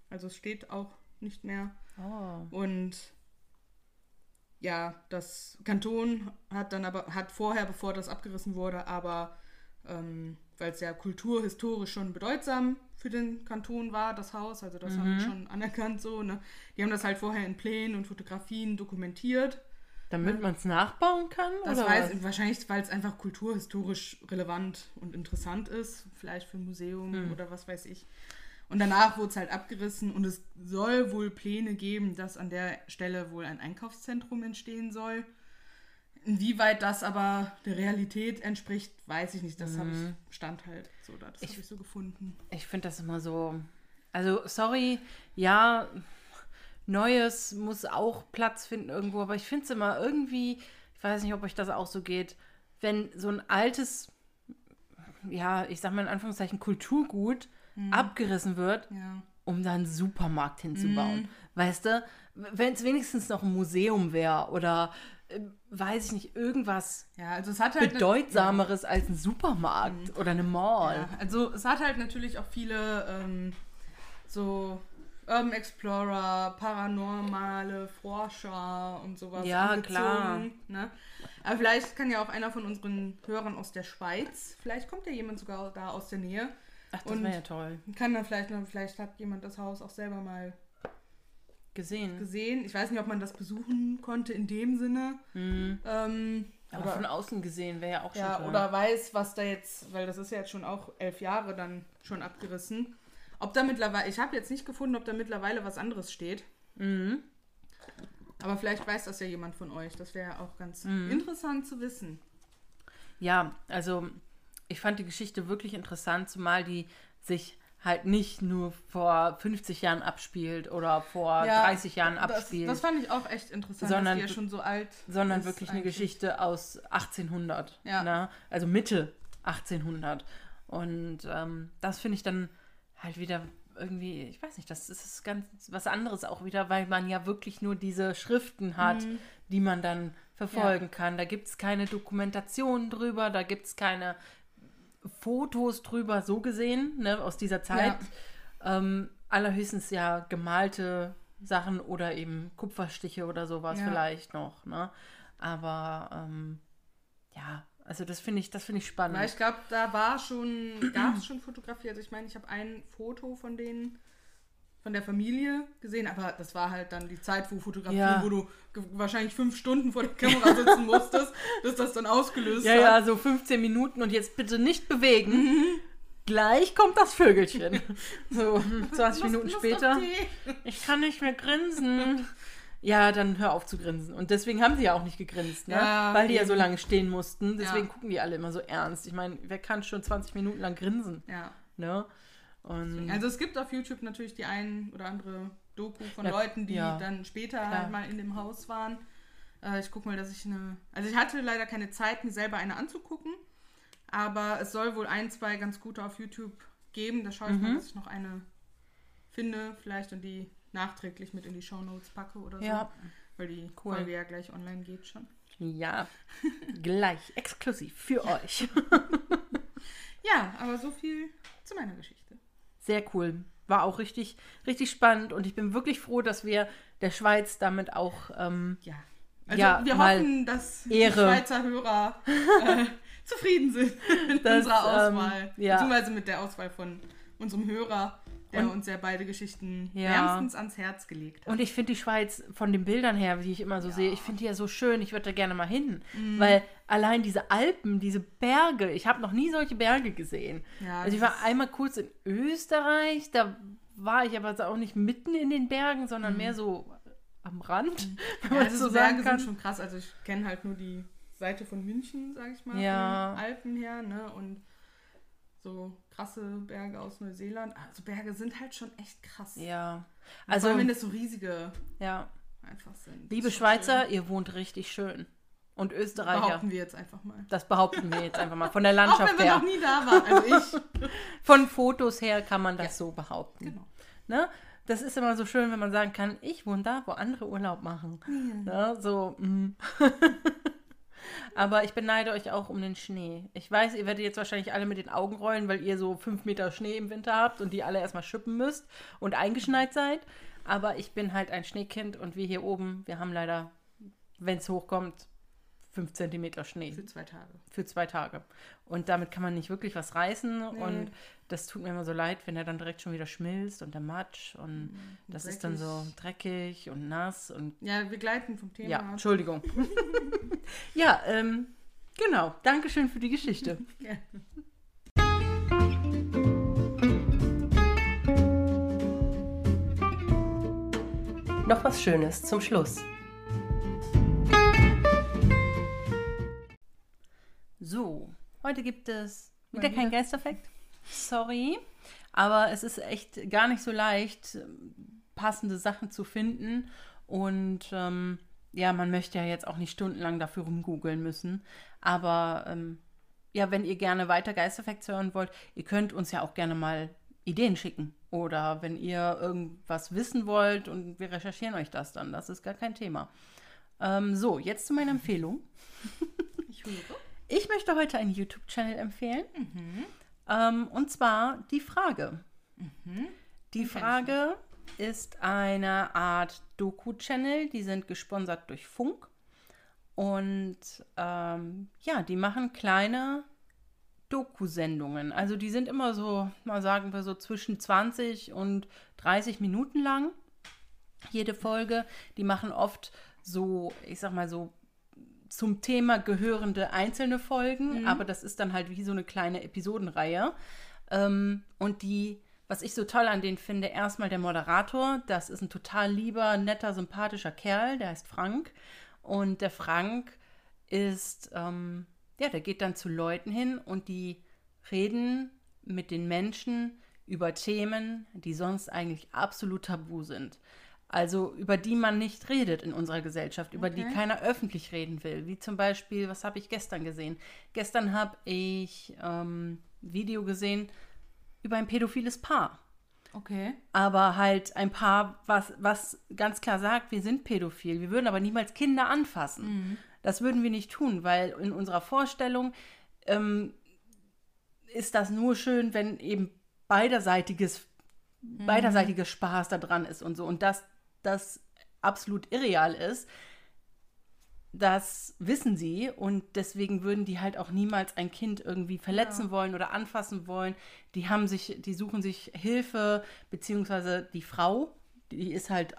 Also es steht auch nicht mehr. Oh. Und ja, das Kanton hat dann aber, hat vorher, bevor das abgerissen wurde, aber ähm, weil es ja kulturhistorisch schon bedeutsam für den Kanton war, das Haus, also das haben die schon anerkannt so, ne? Die haben das halt vorher in Plänen und Fotografien dokumentiert. Damit man es nachbauen kann? Das oder weiß, wahrscheinlich, weil es einfach kulturhistorisch relevant und interessant ist, vielleicht für ein Museum Hm. oder was weiß ich. Und danach wurde es halt abgerissen und es soll wohl Pläne geben, dass an der Stelle wohl ein Einkaufszentrum entstehen soll. Inwieweit das aber der Realität entspricht, weiß ich nicht. Das habe ich stand halt so da. Das habe ich so gefunden. Ich finde das immer so. Also, sorry, ja, Neues muss auch Platz finden irgendwo, aber ich finde es immer irgendwie, ich weiß nicht, ob euch das auch so geht, wenn so ein altes, ja, ich sag mal in Anführungszeichen Kulturgut abgerissen wird, Ja. um da einen Supermarkt hinzubauen. Weißt du, wenn es wenigstens noch ein Museum wäre oder äh, weiß ich nicht, irgendwas Ja, also es hat halt. bedeutsameres als ein Supermarkt oder eine Mall. Ja, also es hat halt natürlich auch viele ähm, so Urban Explorer, paranormale Forscher und sowas. Ja, angezogen, klar. Ne? Aber vielleicht kann ja auch einer von unseren Hörern aus der Schweiz, vielleicht kommt ja jemand sogar da aus der Nähe, Ach, das wäre ja toll. kann dann vielleicht, vielleicht hat jemand das Haus auch selber mal Gesehen. gesehen. Ich weiß nicht, ob man das besuchen konnte in dem Sinne. Mhm. Ähm, Aber oder- von außen gesehen wäre ja auch schon Ja, toll. oder weiß, was da jetzt, weil das ist ja jetzt schon auch elf Jahre dann schon abgerissen. Ob da mittlerweile, ich habe jetzt nicht gefunden, ob da mittlerweile was anderes steht. Mhm. Aber vielleicht weiß das ja jemand von euch. Das wäre ja auch ganz Mhm. interessant zu wissen. Ja, also ich fand die Geschichte wirklich interessant, zumal die sich halt nicht nur vor 50 Jahren abspielt oder vor Ja, 30 Jahren Das, abspielt, das fand ich auch echt interessant, Sondern- dass die ja schon so alt sondern wirklich eine eigentlich. Geschichte aus 1800. Ja. Ne? Also Mitte 1800. Und ähm, das finde ich dann halt wieder irgendwie, ich weiß nicht, das ist ganz was anderes auch wieder, weil man ja wirklich nur diese Schriften hat, Mhm. die man dann verfolgen kann. Da gibt es keine Dokumentation drüber, da gibt es keine Fotos drüber, so gesehen, ne, aus dieser Zeit. Ähm, allerhöchstens ja gemalte Sachen oder eben Kupferstiche oder sowas Ja. vielleicht noch, ne? Aber ähm, ja, also das finde ich, das finde ich spannend. Weil ich glaube, da war schon, gab es schon Fotografie. Also ich meine, ich habe ein Foto von denen, von der Familie gesehen, aber das war halt dann die Zeit, wo Fotografie, Ja. wo du wahrscheinlich fünf Stunden vor der Kamera sitzen musstest, [laughs] bis das dann ausgelöst ja, hat. ja, so 15 Minuten und jetzt bitte nicht bewegen. Gleich kommt das Vögelchen. [laughs] So 20 Minuten später. Ich kann nicht mehr grinsen. [laughs] Ja, dann hör auf zu grinsen. Und deswegen haben sie ja auch nicht gegrinst, ne? Ja, Weil die ja so lange stehen mussten. Deswegen Ja. gucken die alle immer so ernst. Ich meine, wer kann schon 20 Minuten lang grinsen, Ja. ne? Und Also es gibt auf YouTube natürlich die ein oder andere Doku von Ja, Leuten, die dann später halt mal in dem Haus waren. Äh, ich gucke mal, dass ich eine. Also ich hatte leider keine Zeit, mir selber eine anzugucken. Aber es soll wohl ein, zwei ganz gute auf YouTube geben. Da schaue ich Mhm. mal, dass ich noch eine finde, vielleicht und die nachträglich mit in die Shownotes packe oder so. Ja. Weil die Cool. Folge ja gleich online geht schon. ja, [laughs] gleich exklusiv für euch. [laughs] Ja, aber so viel zu meiner Geschichte. Sehr cool. war auch richtig, richtig spannend und ich bin wirklich froh, dass wir der Schweiz damit auch ähm, Ja. Also Ja, wir hoffen, dass die Ehre. Schweizer Hörer äh, [laughs] zufrieden sind mit Das, unserer ähm, Auswahl. ja. Beziehungsweise mit der Auswahl von unserem Hörer, der Und- uns ja beide Geschichten Ja. wärmstens ans Herz gelegt hat. Und ich finde die Schweiz von den Bildern her, wie ich immer so sehe, ich finde die ja so schön. Ich würde da gerne mal hin. Mhm. Weil allein diese Alpen, diese Berge, ich habe noch nie solche Berge gesehen. Ja, also ich war einmal kurz in Österreich, da war ich aber auch nicht mitten in den Bergen, sondern mehr so am Rand. Mhm. [laughs] ja, also so Berge sind schon krass. Also ich kenne halt nur die Seite von München, sag ich mal, Ja. von den Alpen her, ne? Und so krasse Berge aus Neuseeland. Also Berge sind halt schon echt krass. Ja. Also, wenn das so riesige ja. einfach sind. Liebe Schweizer, schön. ihr wohnt richtig schön. Und Österreicher, behaupten wir jetzt einfach mal. das behaupten wir jetzt einfach mal. Von der [laughs] Auch Landschaft wenn wir her. noch nie da waren. Also ich. [laughs] Von Fotos her kann man das Ja. so behaupten. Genau. Ne? Das ist immer so schön, wenn man sagen kann, ich wohne da, wo andere Urlaub machen. Ne? So, mm. [laughs] Aber ich beneide euch auch um den Schnee. Ich weiß, ihr werdet jetzt wahrscheinlich alle mit den Augen rollen, weil ihr so fünf Meter Schnee im Winter habt und die alle erstmal schippen müsst und eingeschneit seid. Aber ich bin halt ein Schneekind und wir hier oben, wir haben leider, wenn es hochkommt, fünf Zentimeter Schnee Für zwei Tage. für zwei Tage. Und damit kann man nicht wirklich was reißen. Nee. Und das tut mir immer so leid, wenn er dann direkt schon wieder schmilzt und der Matsch. Und das ist dann so dreckig und nass. Und Ja, wir gleiten vom Thema. ja. Entschuldigung. [laughs] ja, ähm, genau. Dankeschön für die Geschichte. [laughs] Ja. Noch was Schönes zum Schluss. So, heute gibt es wieder kein. Geisterfekt. Sorry. Aber es ist echt gar nicht so leicht, passende Sachen zu finden. Und ähm, ja, man möchte ja jetzt auch nicht stundenlang dafür rumgoogeln müssen. Aber ähm, ja, wenn ihr gerne weiter Geisterfacts hören wollt, ihr könnt uns ja auch gerne mal Ideen schicken. Oder wenn ihr irgendwas wissen wollt und wir recherchieren euch das dann. Das ist gar kein Thema. Ähm, so, jetzt zu meiner Empfehlung. Ich höre. Ich möchte heute einen YouTube-Channel empfehlen. Ähm, und zwar die Frage. Die kenn ich Frage ist eine Art Doku-Channel. Die sind gesponsert durch Funk. Und ähm, ja, die machen kleine Doku-Sendungen. Also die sind immer so, mal sagen wir so zwischen 20 und 30 Minuten lang. Jede Folge. Die machen oft so, ich sag mal so zum Thema gehörende einzelne Folgen, aber das ist dann halt wie so eine kleine Episodenreihe. Ähm, und die, was ich so toll an denen finde, erstmal der Moderator, das ist ein total lieber, netter, sympathischer Kerl, der heißt Frank. Und der Frank ist, ähm, ja, der geht dann zu Leuten hin und die reden mit den Menschen über Themen, die sonst eigentlich absolut tabu sind. Also über die man nicht redet in unserer Gesellschaft, über die Okay. keiner öffentlich reden will. Wie zum Beispiel, was habe ich gestern gesehen? Gestern habe ich ähm, Video gesehen über ein pädophiles Paar. Okay. Aber halt ein Paar, was, was ganz klar sagt, wir sind pädophil. Wir würden aber niemals Kinder anfassen. Das würden wir nicht tun, weil in unserer Vorstellung ähm, ist das nur schön, wenn eben beiderseitiges, beiderseitiger Spaß da dran ist und so. Und dass das absolut irreal ist, das wissen sie und deswegen würden die halt auch niemals ein Kind irgendwie verletzen wollen oder anfassen wollen. Die haben sich, die suchen sich Hilfe, beziehungsweise die Frau, die ist halt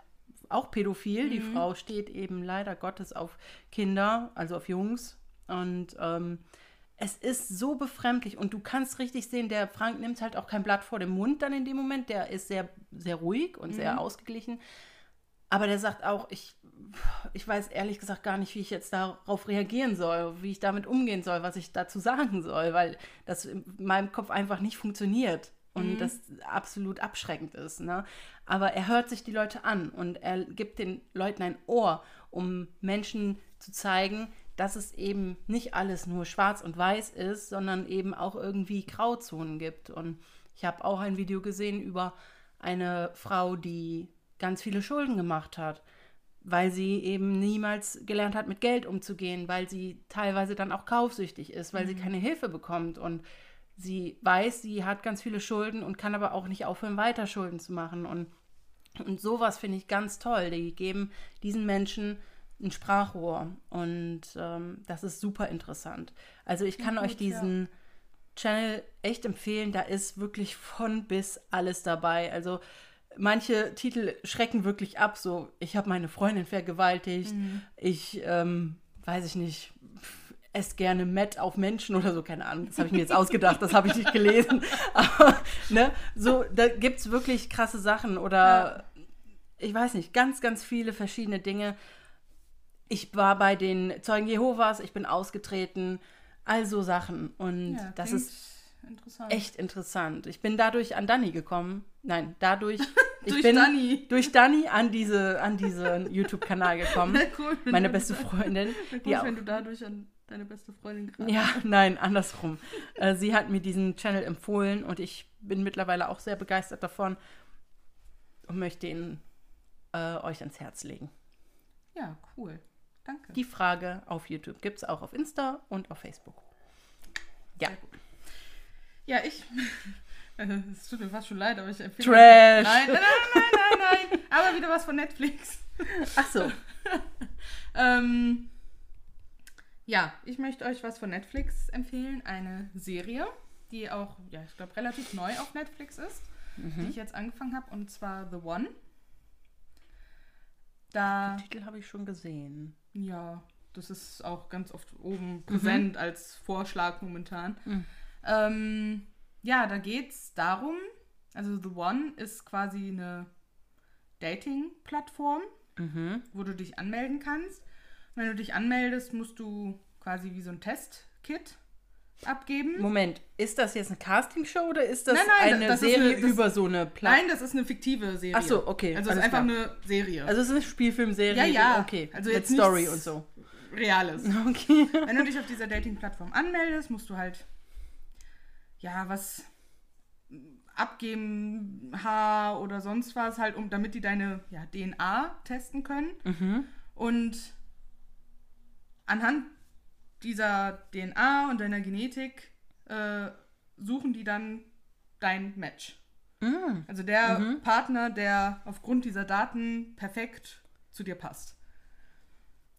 auch pädophil. Die Frau steht eben leider Gottes auf Kinder, also auf Jungs. Und ähm, es ist so befremdlich und du kannst richtig sehen, der Frank nimmt halt auch kein Blatt vor dem Mund dann in dem Moment. Der ist sehr, sehr ruhig und sehr ausgeglichen. Aber der sagt auch, ich, ich weiß ehrlich gesagt gar nicht, wie ich jetzt darauf reagieren soll, wie ich damit umgehen soll, was ich dazu sagen soll, weil das in meinem Kopf einfach nicht funktioniert und das absolut abschreckend ist. Ne? Aber er hört sich die Leute an und er gibt den Leuten ein Ohr, um Menschen zu zeigen, dass es eben nicht alles nur schwarz und weiß ist, sondern eben auch irgendwie Grauzonen gibt. Und ich habe auch ein Video gesehen über eine Frau, die ganz viele Schulden gemacht hat, weil sie eben niemals gelernt hat, mit Geld umzugehen, weil sie teilweise dann auch kaufsüchtig ist, weil sie keine Hilfe bekommt und sie weiß, sie hat ganz viele Schulden und kann aber auch nicht aufhören, weiter Schulden zu machen. Und, und sowas finde ich ganz toll. Die geben diesen Menschen ein Sprachrohr und ähm, das ist super interessant. Also ich kann Ja, euch gut, diesen Channel echt empfehlen. Da ist wirklich von bis alles dabei. Also manche Titel schrecken wirklich ab. So, ich habe meine Freundin vergewaltigt. Mhm. Ich, ähm, weiß ich nicht, esse gerne Met auf Menschen oder so, keine Ahnung. Das habe ich mir jetzt ausgedacht, das habe ich nicht gelesen. [laughs] Aber, ne, so, da gibt es wirklich krasse Sachen oder ich weiß nicht, ganz, ganz viele verschiedene Dinge. Ich war bei den Zeugen Jehovas, ich bin ausgetreten, all so Sachen. Und Ja, das ist interessant. echt interessant. Ich bin dadurch an Dani gekommen. Nein, dadurch. [laughs] Ich Durch bin Dani. durch Dani an, diese, an diesen [laughs] YouTube-Kanal gekommen. Cool, Meine beste Freundin. Die cool, auch, wenn du dadurch an deine beste Freundin gerade. ja, nein, andersrum. Äh, sie hat mir diesen Channel empfohlen und ich bin mittlerweile auch sehr begeistert davon und möchte ihn äh, euch ans Herz legen. Ja, cool. Danke. Die Frage auf YouTube gibt es auch auf Insta und auf Facebook. Ja. Sehr gut. Ja, ich. [laughs] äh, Es tut mir fast schon leid, aber ich empfehle. Trash. Nein, nein, nein, nein, nein, nein. Aber wieder was von Netflix. Ach so. [laughs] Ähm, ja, ich möchte euch was von Netflix empfehlen. Eine Serie, die auch, ja, ich glaube, relativ neu auf Netflix ist, die ich jetzt angefangen habe, und zwar The One. Da, Den Titel habe ich schon gesehen. ja, das ist auch ganz oft oben präsent als Vorschlag momentan. Mhm. Ähm, ja, da geht es darum, also The One ist quasi eine Dating-Plattform, Mhm. wo du dich anmelden kannst. Wenn du dich anmeldest, musst du quasi wie so ein Testkit abgeben. Moment, ist das jetzt eine Castingshow oder ist das Nein, nein, eine das Serie eine- das- über so eine Plattform? Nein, das ist eine fiktive Serie. Ach so, okay, Also es ist einfach klar. eine Serie. Also es ist eine Spielfilmserie. Ja, ja. Okay, Also mit jetzt Story und so. Reales. [laughs] Okay. Wenn du dich auf dieser Dating-Plattform anmeldest, musst du halt ja was abgeben, Haar oder sonst was, halt, um, damit die deine ja, DNA testen können. Mhm. Und anhand dieser DNA und deiner Genetik äh, suchen die dann dein Match. Mhm. Also der Partner, der aufgrund dieser Daten perfekt zu dir passt.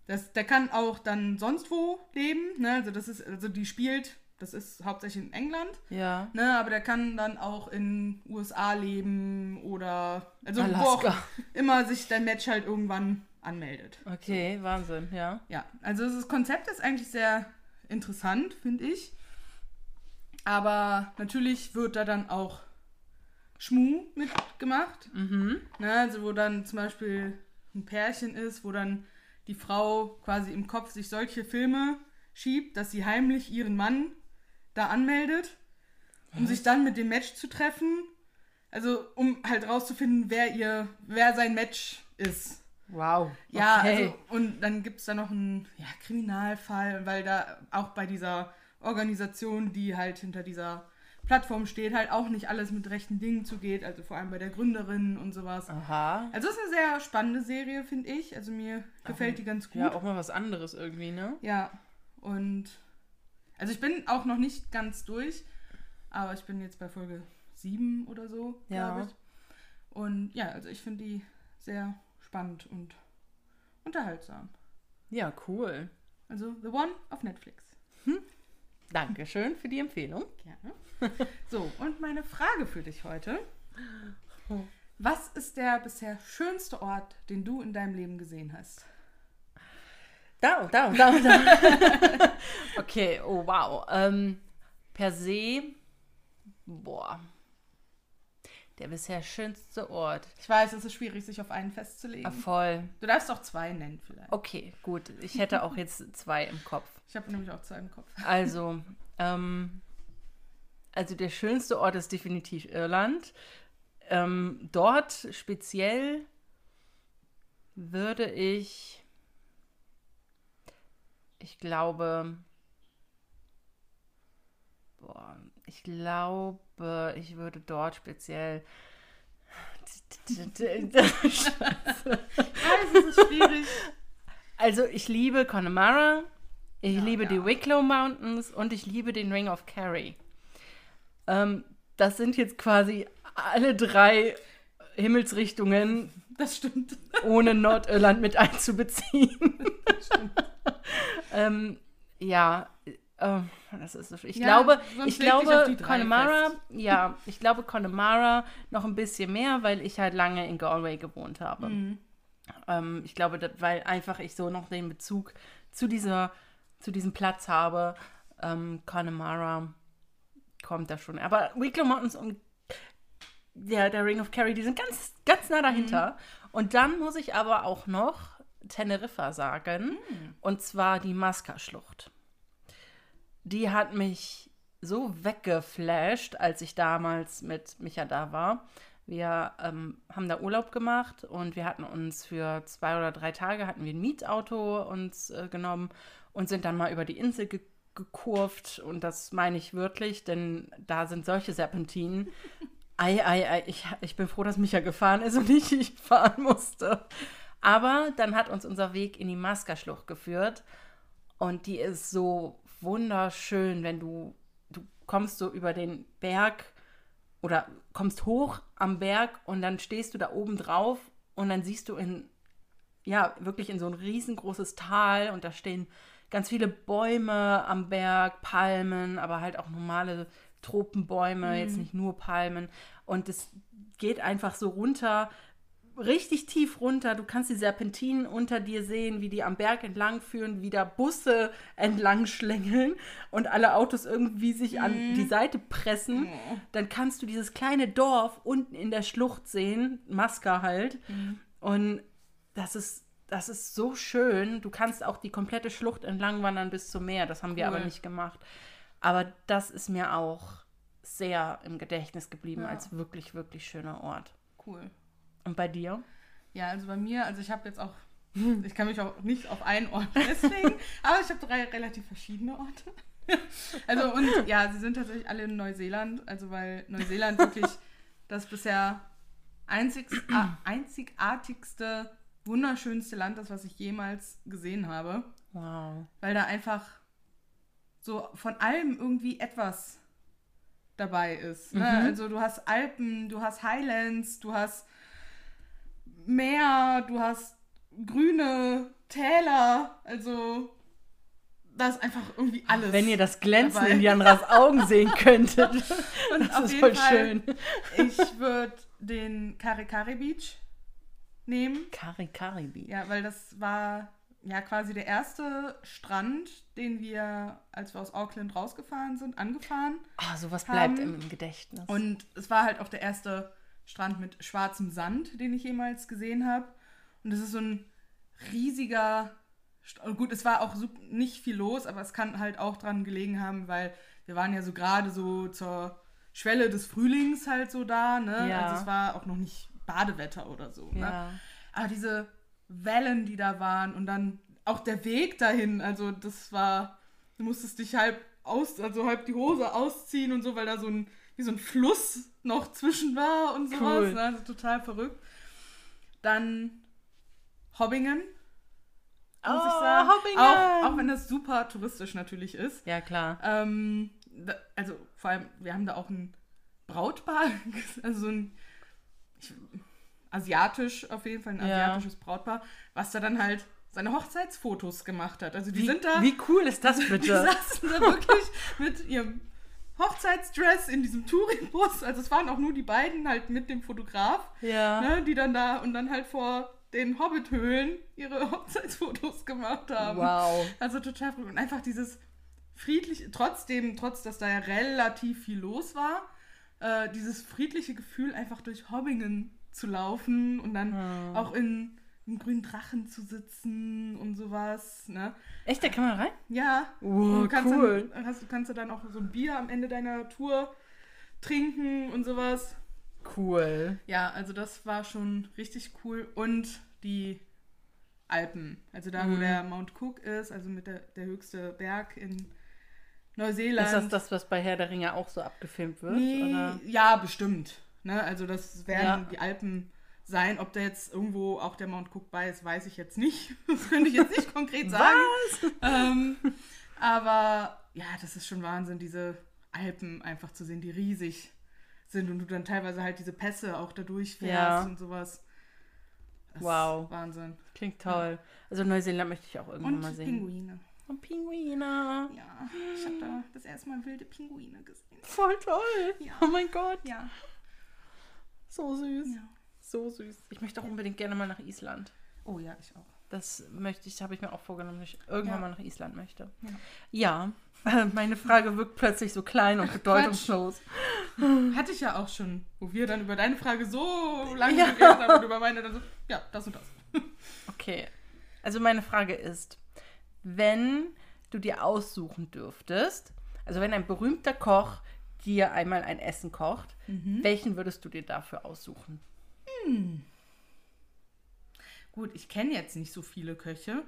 Das, der kann auch dann sonst wo leben, ne? Also das ist, also die spielt, das ist hauptsächlich in England, Ja. ne? Aber der kann dann auch in USA leben oder also wo Alaska. auch immer sich dein Match halt irgendwann anmeldet. Okay, Wahnsinn, ja. Ja, also das Konzept ist eigentlich sehr interessant, finde ich. Aber natürlich wird da dann auch Schmu mitgemacht. Mhm. Ne? Also wo dann zum Beispiel ein Pärchen ist, wo dann die Frau quasi im Kopf sich solche Filme schiebt, dass sie heimlich ihren Mann da anmeldet, um sich dann mit dem Match zu treffen. Also um halt rauszufinden, wer ihr, wer sein Match ist. Wow. Ja, okay. also, und dann gibt es da noch einen ja, Kriminalfall, weil da auch bei dieser Organisation, die halt hinter dieser Plattform steht, halt auch nicht alles mit rechten Dingen zugeht, also vor allem bei der Gründerin und sowas. Aha. Also es ist eine sehr spannende Serie, finde ich. Also mir gefällt die ganz gut. Ja, auch mal was anderes irgendwie, ne? Ja, und also ich bin auch noch nicht ganz durch, aber ich bin jetzt bei Folge 7 oder so, Ja. glaube ich. Und ja, also ich finde die sehr spannend und unterhaltsam. Ja, cool. Also The One auf Netflix. Dankeschön für die Empfehlung. Gerne. So, und meine Frage für dich heute. Was ist der bisher schönste Ort, den du in deinem Leben gesehen hast? Da, da, da, da. [laughs] okay, oh wow. Ähm, per se, boah. Der bisher schönste Ort. Ich weiß, es ist schwierig, sich auf einen festzulegen. Ah, voll. Du darfst auch zwei nennen vielleicht. Okay, gut. Ich hätte auch jetzt zwei im Kopf. Ich habe nämlich auch zwei im Kopf. Also, ähm, also der schönste Ort ist definitiv Irland. Ähm, dort speziell würde ich, ich glaube, boah, ich glaube, ich würde dort speziell weiß, es ist schwierig. Also ich liebe Connemara, ich Ja, liebe ja. die Wicklow Mountains und ich liebe den Ring of Kerry. Ähm, das sind jetzt quasi alle drei Himmelsrichtungen, Das stimmt. ohne Nordirland mit einzubeziehen. [laughs] ähm, ja, äh, das ist so. Ich Ja, glaube, ich glaube Connemara, ja, ich glaube Connemara noch ein bisschen mehr, weil ich halt lange in Galway gewohnt habe. Mhm. Ähm, ich glaube, das, weil einfach ich so noch den Bezug zu dieser, zu diesem Platz habe. Ähm, Connemara kommt da schon. Aber Wicklow Mountains und der, der Ring of Kerry, die sind ganz, ganz nah dahinter. Und dann muss ich aber auch noch Teneriffa sagen. Und zwar die Masca-Schlucht. Die hat mich so weggeflasht, als ich damals mit Micha da war. Wir ähm, haben da Urlaub gemacht und wir hatten uns für zwei oder drei Tage hatten wir ein Mietauto uns äh, genommen und sind dann mal über die Insel ge gekurvt und das meine ich wörtlich, denn da sind solche Serpentinen. [laughs] Ei, ei, ei, ich, ich bin froh, dass Micha gefahren ist und nicht ich fahren musste. Aber dann hat uns unser Weg in die Masca-Schlucht geführt und die ist so wunderschön, wenn du, du kommst so über den Berg oder kommst hoch am Berg und dann stehst du da oben drauf und dann siehst du in, ja, wirklich in so ein riesengroßes Tal und da stehen ganz viele Bäume am Berg, Palmen, aber halt auch normale Tropenbäume, jetzt nicht nur Palmen. Und es geht einfach so runter, richtig tief runter. Du kannst die Serpentinen unter dir sehen, wie die am Berg entlang führen, wie da Busse [laughs] entlang schlängeln und alle Autos irgendwie sich an die Seite pressen. Dann kannst du dieses kleine Dorf unten in der Schlucht sehen, Masca halt. Und das ist, das ist so schön. Du kannst auch die komplette Schlucht entlang wandern bis zum Meer. Das haben wir aber nicht gemacht. Aber das ist mir auch sehr im Gedächtnis geblieben Ja. als wirklich, wirklich schöner Ort. Cool. Und bei dir? Ja, also bei mir, also ich habe jetzt auch, [laughs] ich kann mich auch nicht auf einen Ort [laughs] festlegen, aber ich habe drei relativ verschiedene Orte. [laughs] Also und ja, sie sind tatsächlich alle in Neuseeland, also weil Neuseeland wirklich das bisher einzigs, a- einzigartigste, wunderschönste Land ist, was ich jemals gesehen habe, Wow. weil da einfach so von allem irgendwie etwas dabei ist. Ne? Mhm. Also du hast Alpen, du hast Highlands, du hast Meer, du hast grüne Täler, also da ist einfach irgendwie alles. Wenn ihr das Glänzen dabei. in Janras Augen sehen könntet. [laughs] Und das ist voll Fall, schön. Ich würde den Karikari Beach nehmen. Kari Karibi. Ja, weil das war ja quasi der erste Strand, den wir, als wir aus Auckland rausgefahren sind, angefahren. Ah, sowas bleibt Haben- im Gedächtnis. Und es war halt auch der erste Strand mit schwarzem Sand, den ich jemals gesehen habe. Und es ist so ein riesiger. St- und Gut, es war auch nicht viel los, aber es kann halt auch dran gelegen haben, weil wir waren ja so gerade so zur Schwelle des Frühlings halt so da, ne? Ja. Also es war auch noch nicht Badewetter oder so, ne? ja. Aber diese Wellen, die da waren und dann auch der Weg dahin, also das war, du musstest dich halb aus, also halb die Hose ausziehen und so, weil da so ein, wie so ein Fluss noch zwischen war und sowas. Cool. Ne? Also total verrückt. Dann Hobbingen, muss ich Oh, sagen. Hobbingen! Auch, auch wenn das super touristisch natürlich ist. Ja, klar. Ähm, da, also vor allem, wir haben da auch ein Brautpaar, [laughs] also so ein ich, asiatisch auf jeden Fall, ein Ja. asiatisches Brautpaar, was da dann halt seine Hochzeitsfotos gemacht hat. Also die Wie, sind da, wie cool ist das [laughs] die bitte? saßen da wirklich mit ihrem Hochzeitsdress in diesem Touringbus. [laughs] Also es waren auch nur die beiden halt mit dem Fotograf, ja. ne, die dann da und dann halt vor den Hobbithöhlen ihre [laughs] Hochzeitsfotos gemacht haben. Wow. Also total verrückt. Und einfach dieses friedliche, trotzdem, trotz dass da ja relativ viel los war, äh, dieses friedliche Gefühl, einfach durch Hobbingen zu laufen und dann Hm. auch in einem grünen Drachen zu sitzen und sowas. Ne? Echt, da kann man rein? Ja. Kannst cool. Dann, hast, kannst du dann auch so ein Bier am Ende deiner Tour trinken und sowas. Cool. Ja, also das war schon richtig cool. Und die Alpen. Also da, wo Mhm. der Mount Cook ist, also mit der, der höchste Berg in Neuseeland. Ist das das, was bei Herr der Ringe auch so abgefilmt wird? Nee, ja, bestimmt. Ne? Also das werden Ja. die Alpen sein. Ob da jetzt irgendwo auch der Mount Cook bei ist, weiß ich jetzt nicht. [laughs] Das könnte ich jetzt nicht konkret [laughs] sagen. Ähm, aber ja, das ist schon Wahnsinn, diese Alpen einfach zu sehen, die riesig sind und du dann teilweise halt diese Pässe auch da durchfährst Ja. und sowas. Das Wow. Ist Wahnsinn. Klingt toll. Also Neuseeland möchte ich auch irgendwann Und mal sehen. Pinguine. Und Pinguine. Ja, ich habe da das erste Mal wilde Pinguine gesehen. Voll toll. Ja. Oh mein Gott. Ja. So süß. ja. So süß. Ich möchte auch unbedingt gerne mal nach Island. Oh ja, ich auch. Das möchte ich, habe ich mir auch vorgenommen, dass ich irgendwann Ja. mal nach Island möchte. Ja. Ja, [laughs] meine Frage wirkt plötzlich so klein und bedeutungslos. Hatte ich ja auch schon, wo wir dann über deine Frage so lange Ja. geredet haben und über meine dann so, ja, das und das. [laughs] Okay. Also meine Frage ist, wenn du dir aussuchen dürftest, also wenn ein berühmter Koch dir einmal ein Essen kocht, welchen würdest du dir dafür aussuchen? Gut, ich kenne jetzt nicht so viele Köche,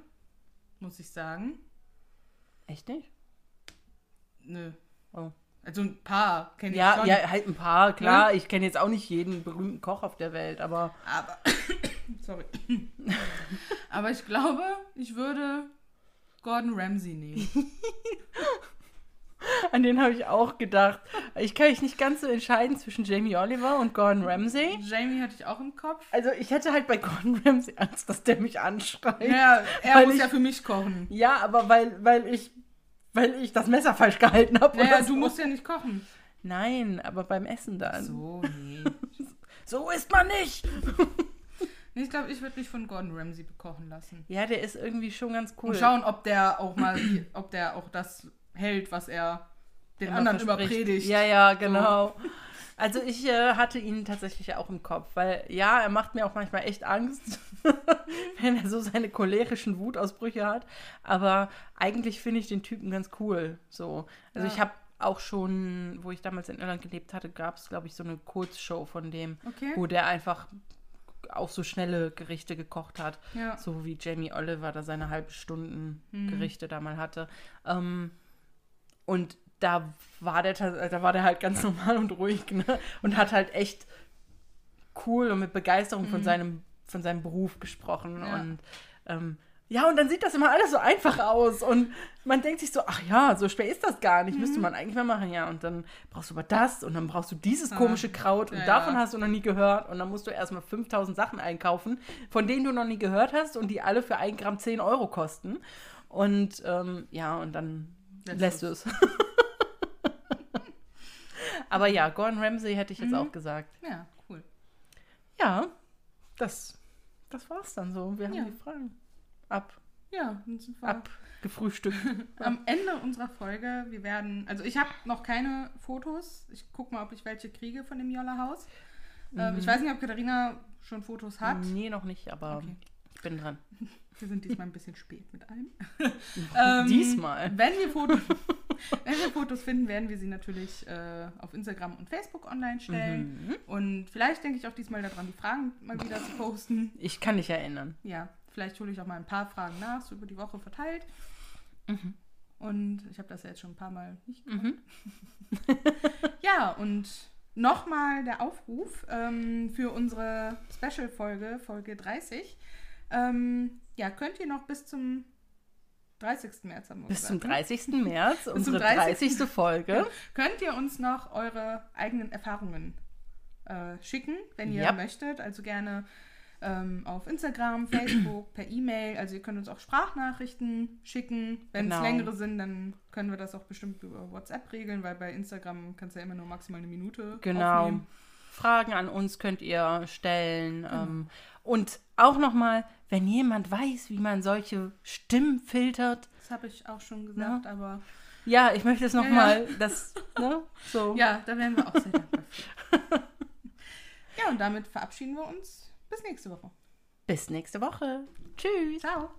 muss ich sagen. Echt nicht? Nö. Oh. Also ein paar kenne ich Ja, schon. ja, halt ein paar, klar. Ich kenne jetzt auch nicht jeden berühmten Koch auf der Welt, aber Aber, [coughs] sorry. [laughs] Aber ich glaube, ich würde Gordon Ramsay nehmen. [laughs] [laughs] an den habe ich auch gedacht. Ich kann mich nicht ganz so entscheiden zwischen Jamie Oliver und Gordon Ramsay. Jamie hatte ich auch im Kopf. Also ich hätte halt bei Gordon Ramsay Angst, dass der mich anschreit. Ja, er muss ich- ja für mich kochen. Ja, aber weil, weil ich weil ich das Messer falsch gehalten habe. Naja, so. du musst ja nicht kochen. Nein, aber beim Essen dann. So, [laughs] So, nee. isst man nicht. Nee, ich glaube, ich würde mich von Gordon Ramsay bekochen lassen. Ja, der ist irgendwie schon ganz cool. Und schauen, ob der auch mal, ob der auch das hält, was er den anderen immer predigt. Ja, ja, genau. Also ich äh, hatte ihn tatsächlich auch im Kopf, weil ja, er macht mir auch manchmal echt Angst, [laughs] wenn er so seine cholerischen Wutausbrüche hat. Aber eigentlich finde ich den Typen ganz cool. So, also Ja. ich habe auch schon, wo ich damals in Irland gelebt hatte, gab es glaube ich so eine Kurzshow von dem, Okay. wo der einfach auch so schnelle Gerichte gekocht hat. Ja. So wie Jamie Oliver da seine halbe Stunden Mhm. Gerichte da mal hatte. Ähm, und da war der tats- da war der halt ganz normal und ruhig, ne? Und hat halt echt cool und mit Begeisterung von seinem, von seinem Beruf gesprochen. Mhm. Ja. Und ähm, ja, und dann sieht das immer alles so einfach aus. Und man denkt sich so, ach ja, so schwer ist das gar nicht. Mhm. Müsste man eigentlich mal machen, ja. Und dann brauchst du aber das und dann brauchst du dieses Ah. komische Kraut und Ja, davon ja. hast du noch nie gehört. Und dann musst du erstmal 5000 Sachen einkaufen, von denen du noch nie gehört hast und die alle für ein Gramm 10 Euro kosten. Und ähm, ja, und dann Lässt lässt du es. [laughs] aber ja, Gordon Ramsay hätte ich jetzt Mhm. auch gesagt. Ja, cool. Ja, das, das war's dann so. Wir haben Ja. die Fragen ab, Ja, abgefrühstückt. [laughs] am Ende unserer Folge. Wir werden, also ich habe noch keine Fotos. Ich gucke mal, ob ich welche kriege von dem Jolla-Haus. Ähm, ich weiß nicht, ob Katharina schon Fotos hat. Nee, noch nicht, aber Okay. ich bin dran. [laughs] Wir sind diesmal ein bisschen spät mit allem. [laughs] Ähm, Diesmal. Wenn wir, Fotos, [laughs] wenn wir Fotos finden, werden wir sie natürlich äh, auf Instagram und Facebook online stellen. Mhm. Und vielleicht denke ich auch diesmal daran, die Fragen mal wieder zu posten. Ich kann dich erinnern. Ja, vielleicht hole ich auch mal ein paar Fragen nach, so über die Woche verteilt. Mhm. Und ich habe das ja jetzt schon ein paar Mal nicht gemacht. [laughs] ja, und nochmal der Aufruf ähm, für unsere Special-Folge, Folge 30. Ähm, ja, könnt ihr noch bis zum 30. März haben wir Bis zum gesagt, ne? 30. [laughs] März, unsere 30. 30. Folge. Könnt ihr uns noch eure eigenen Erfahrungen äh, schicken, wenn ihr Ja. möchtet. Also gerne ähm, auf Instagram, [clears throat] Facebook, per E-Mail. Also ihr könnt uns auch Sprachnachrichten schicken. Wenn es Genau. längere sind, dann können wir das auch bestimmt über WhatsApp regeln, weil bei Instagram kannst du ja immer nur maximal eine Minute Genau. aufnehmen. Fragen an uns könnt ihr stellen. Ähm, und auch nochmal, wenn jemand weiß, wie man solche Stimmen filtert. Das habe ich auch schon gesagt, aber Ja, ich möchte es Ja, nochmal, das, ne, so. [laughs] ja, da wären wir auch sehr dankbar für. ja, und damit verabschieden wir uns. Bis nächste Woche. Bis nächste Woche. Tschüss. Ciao.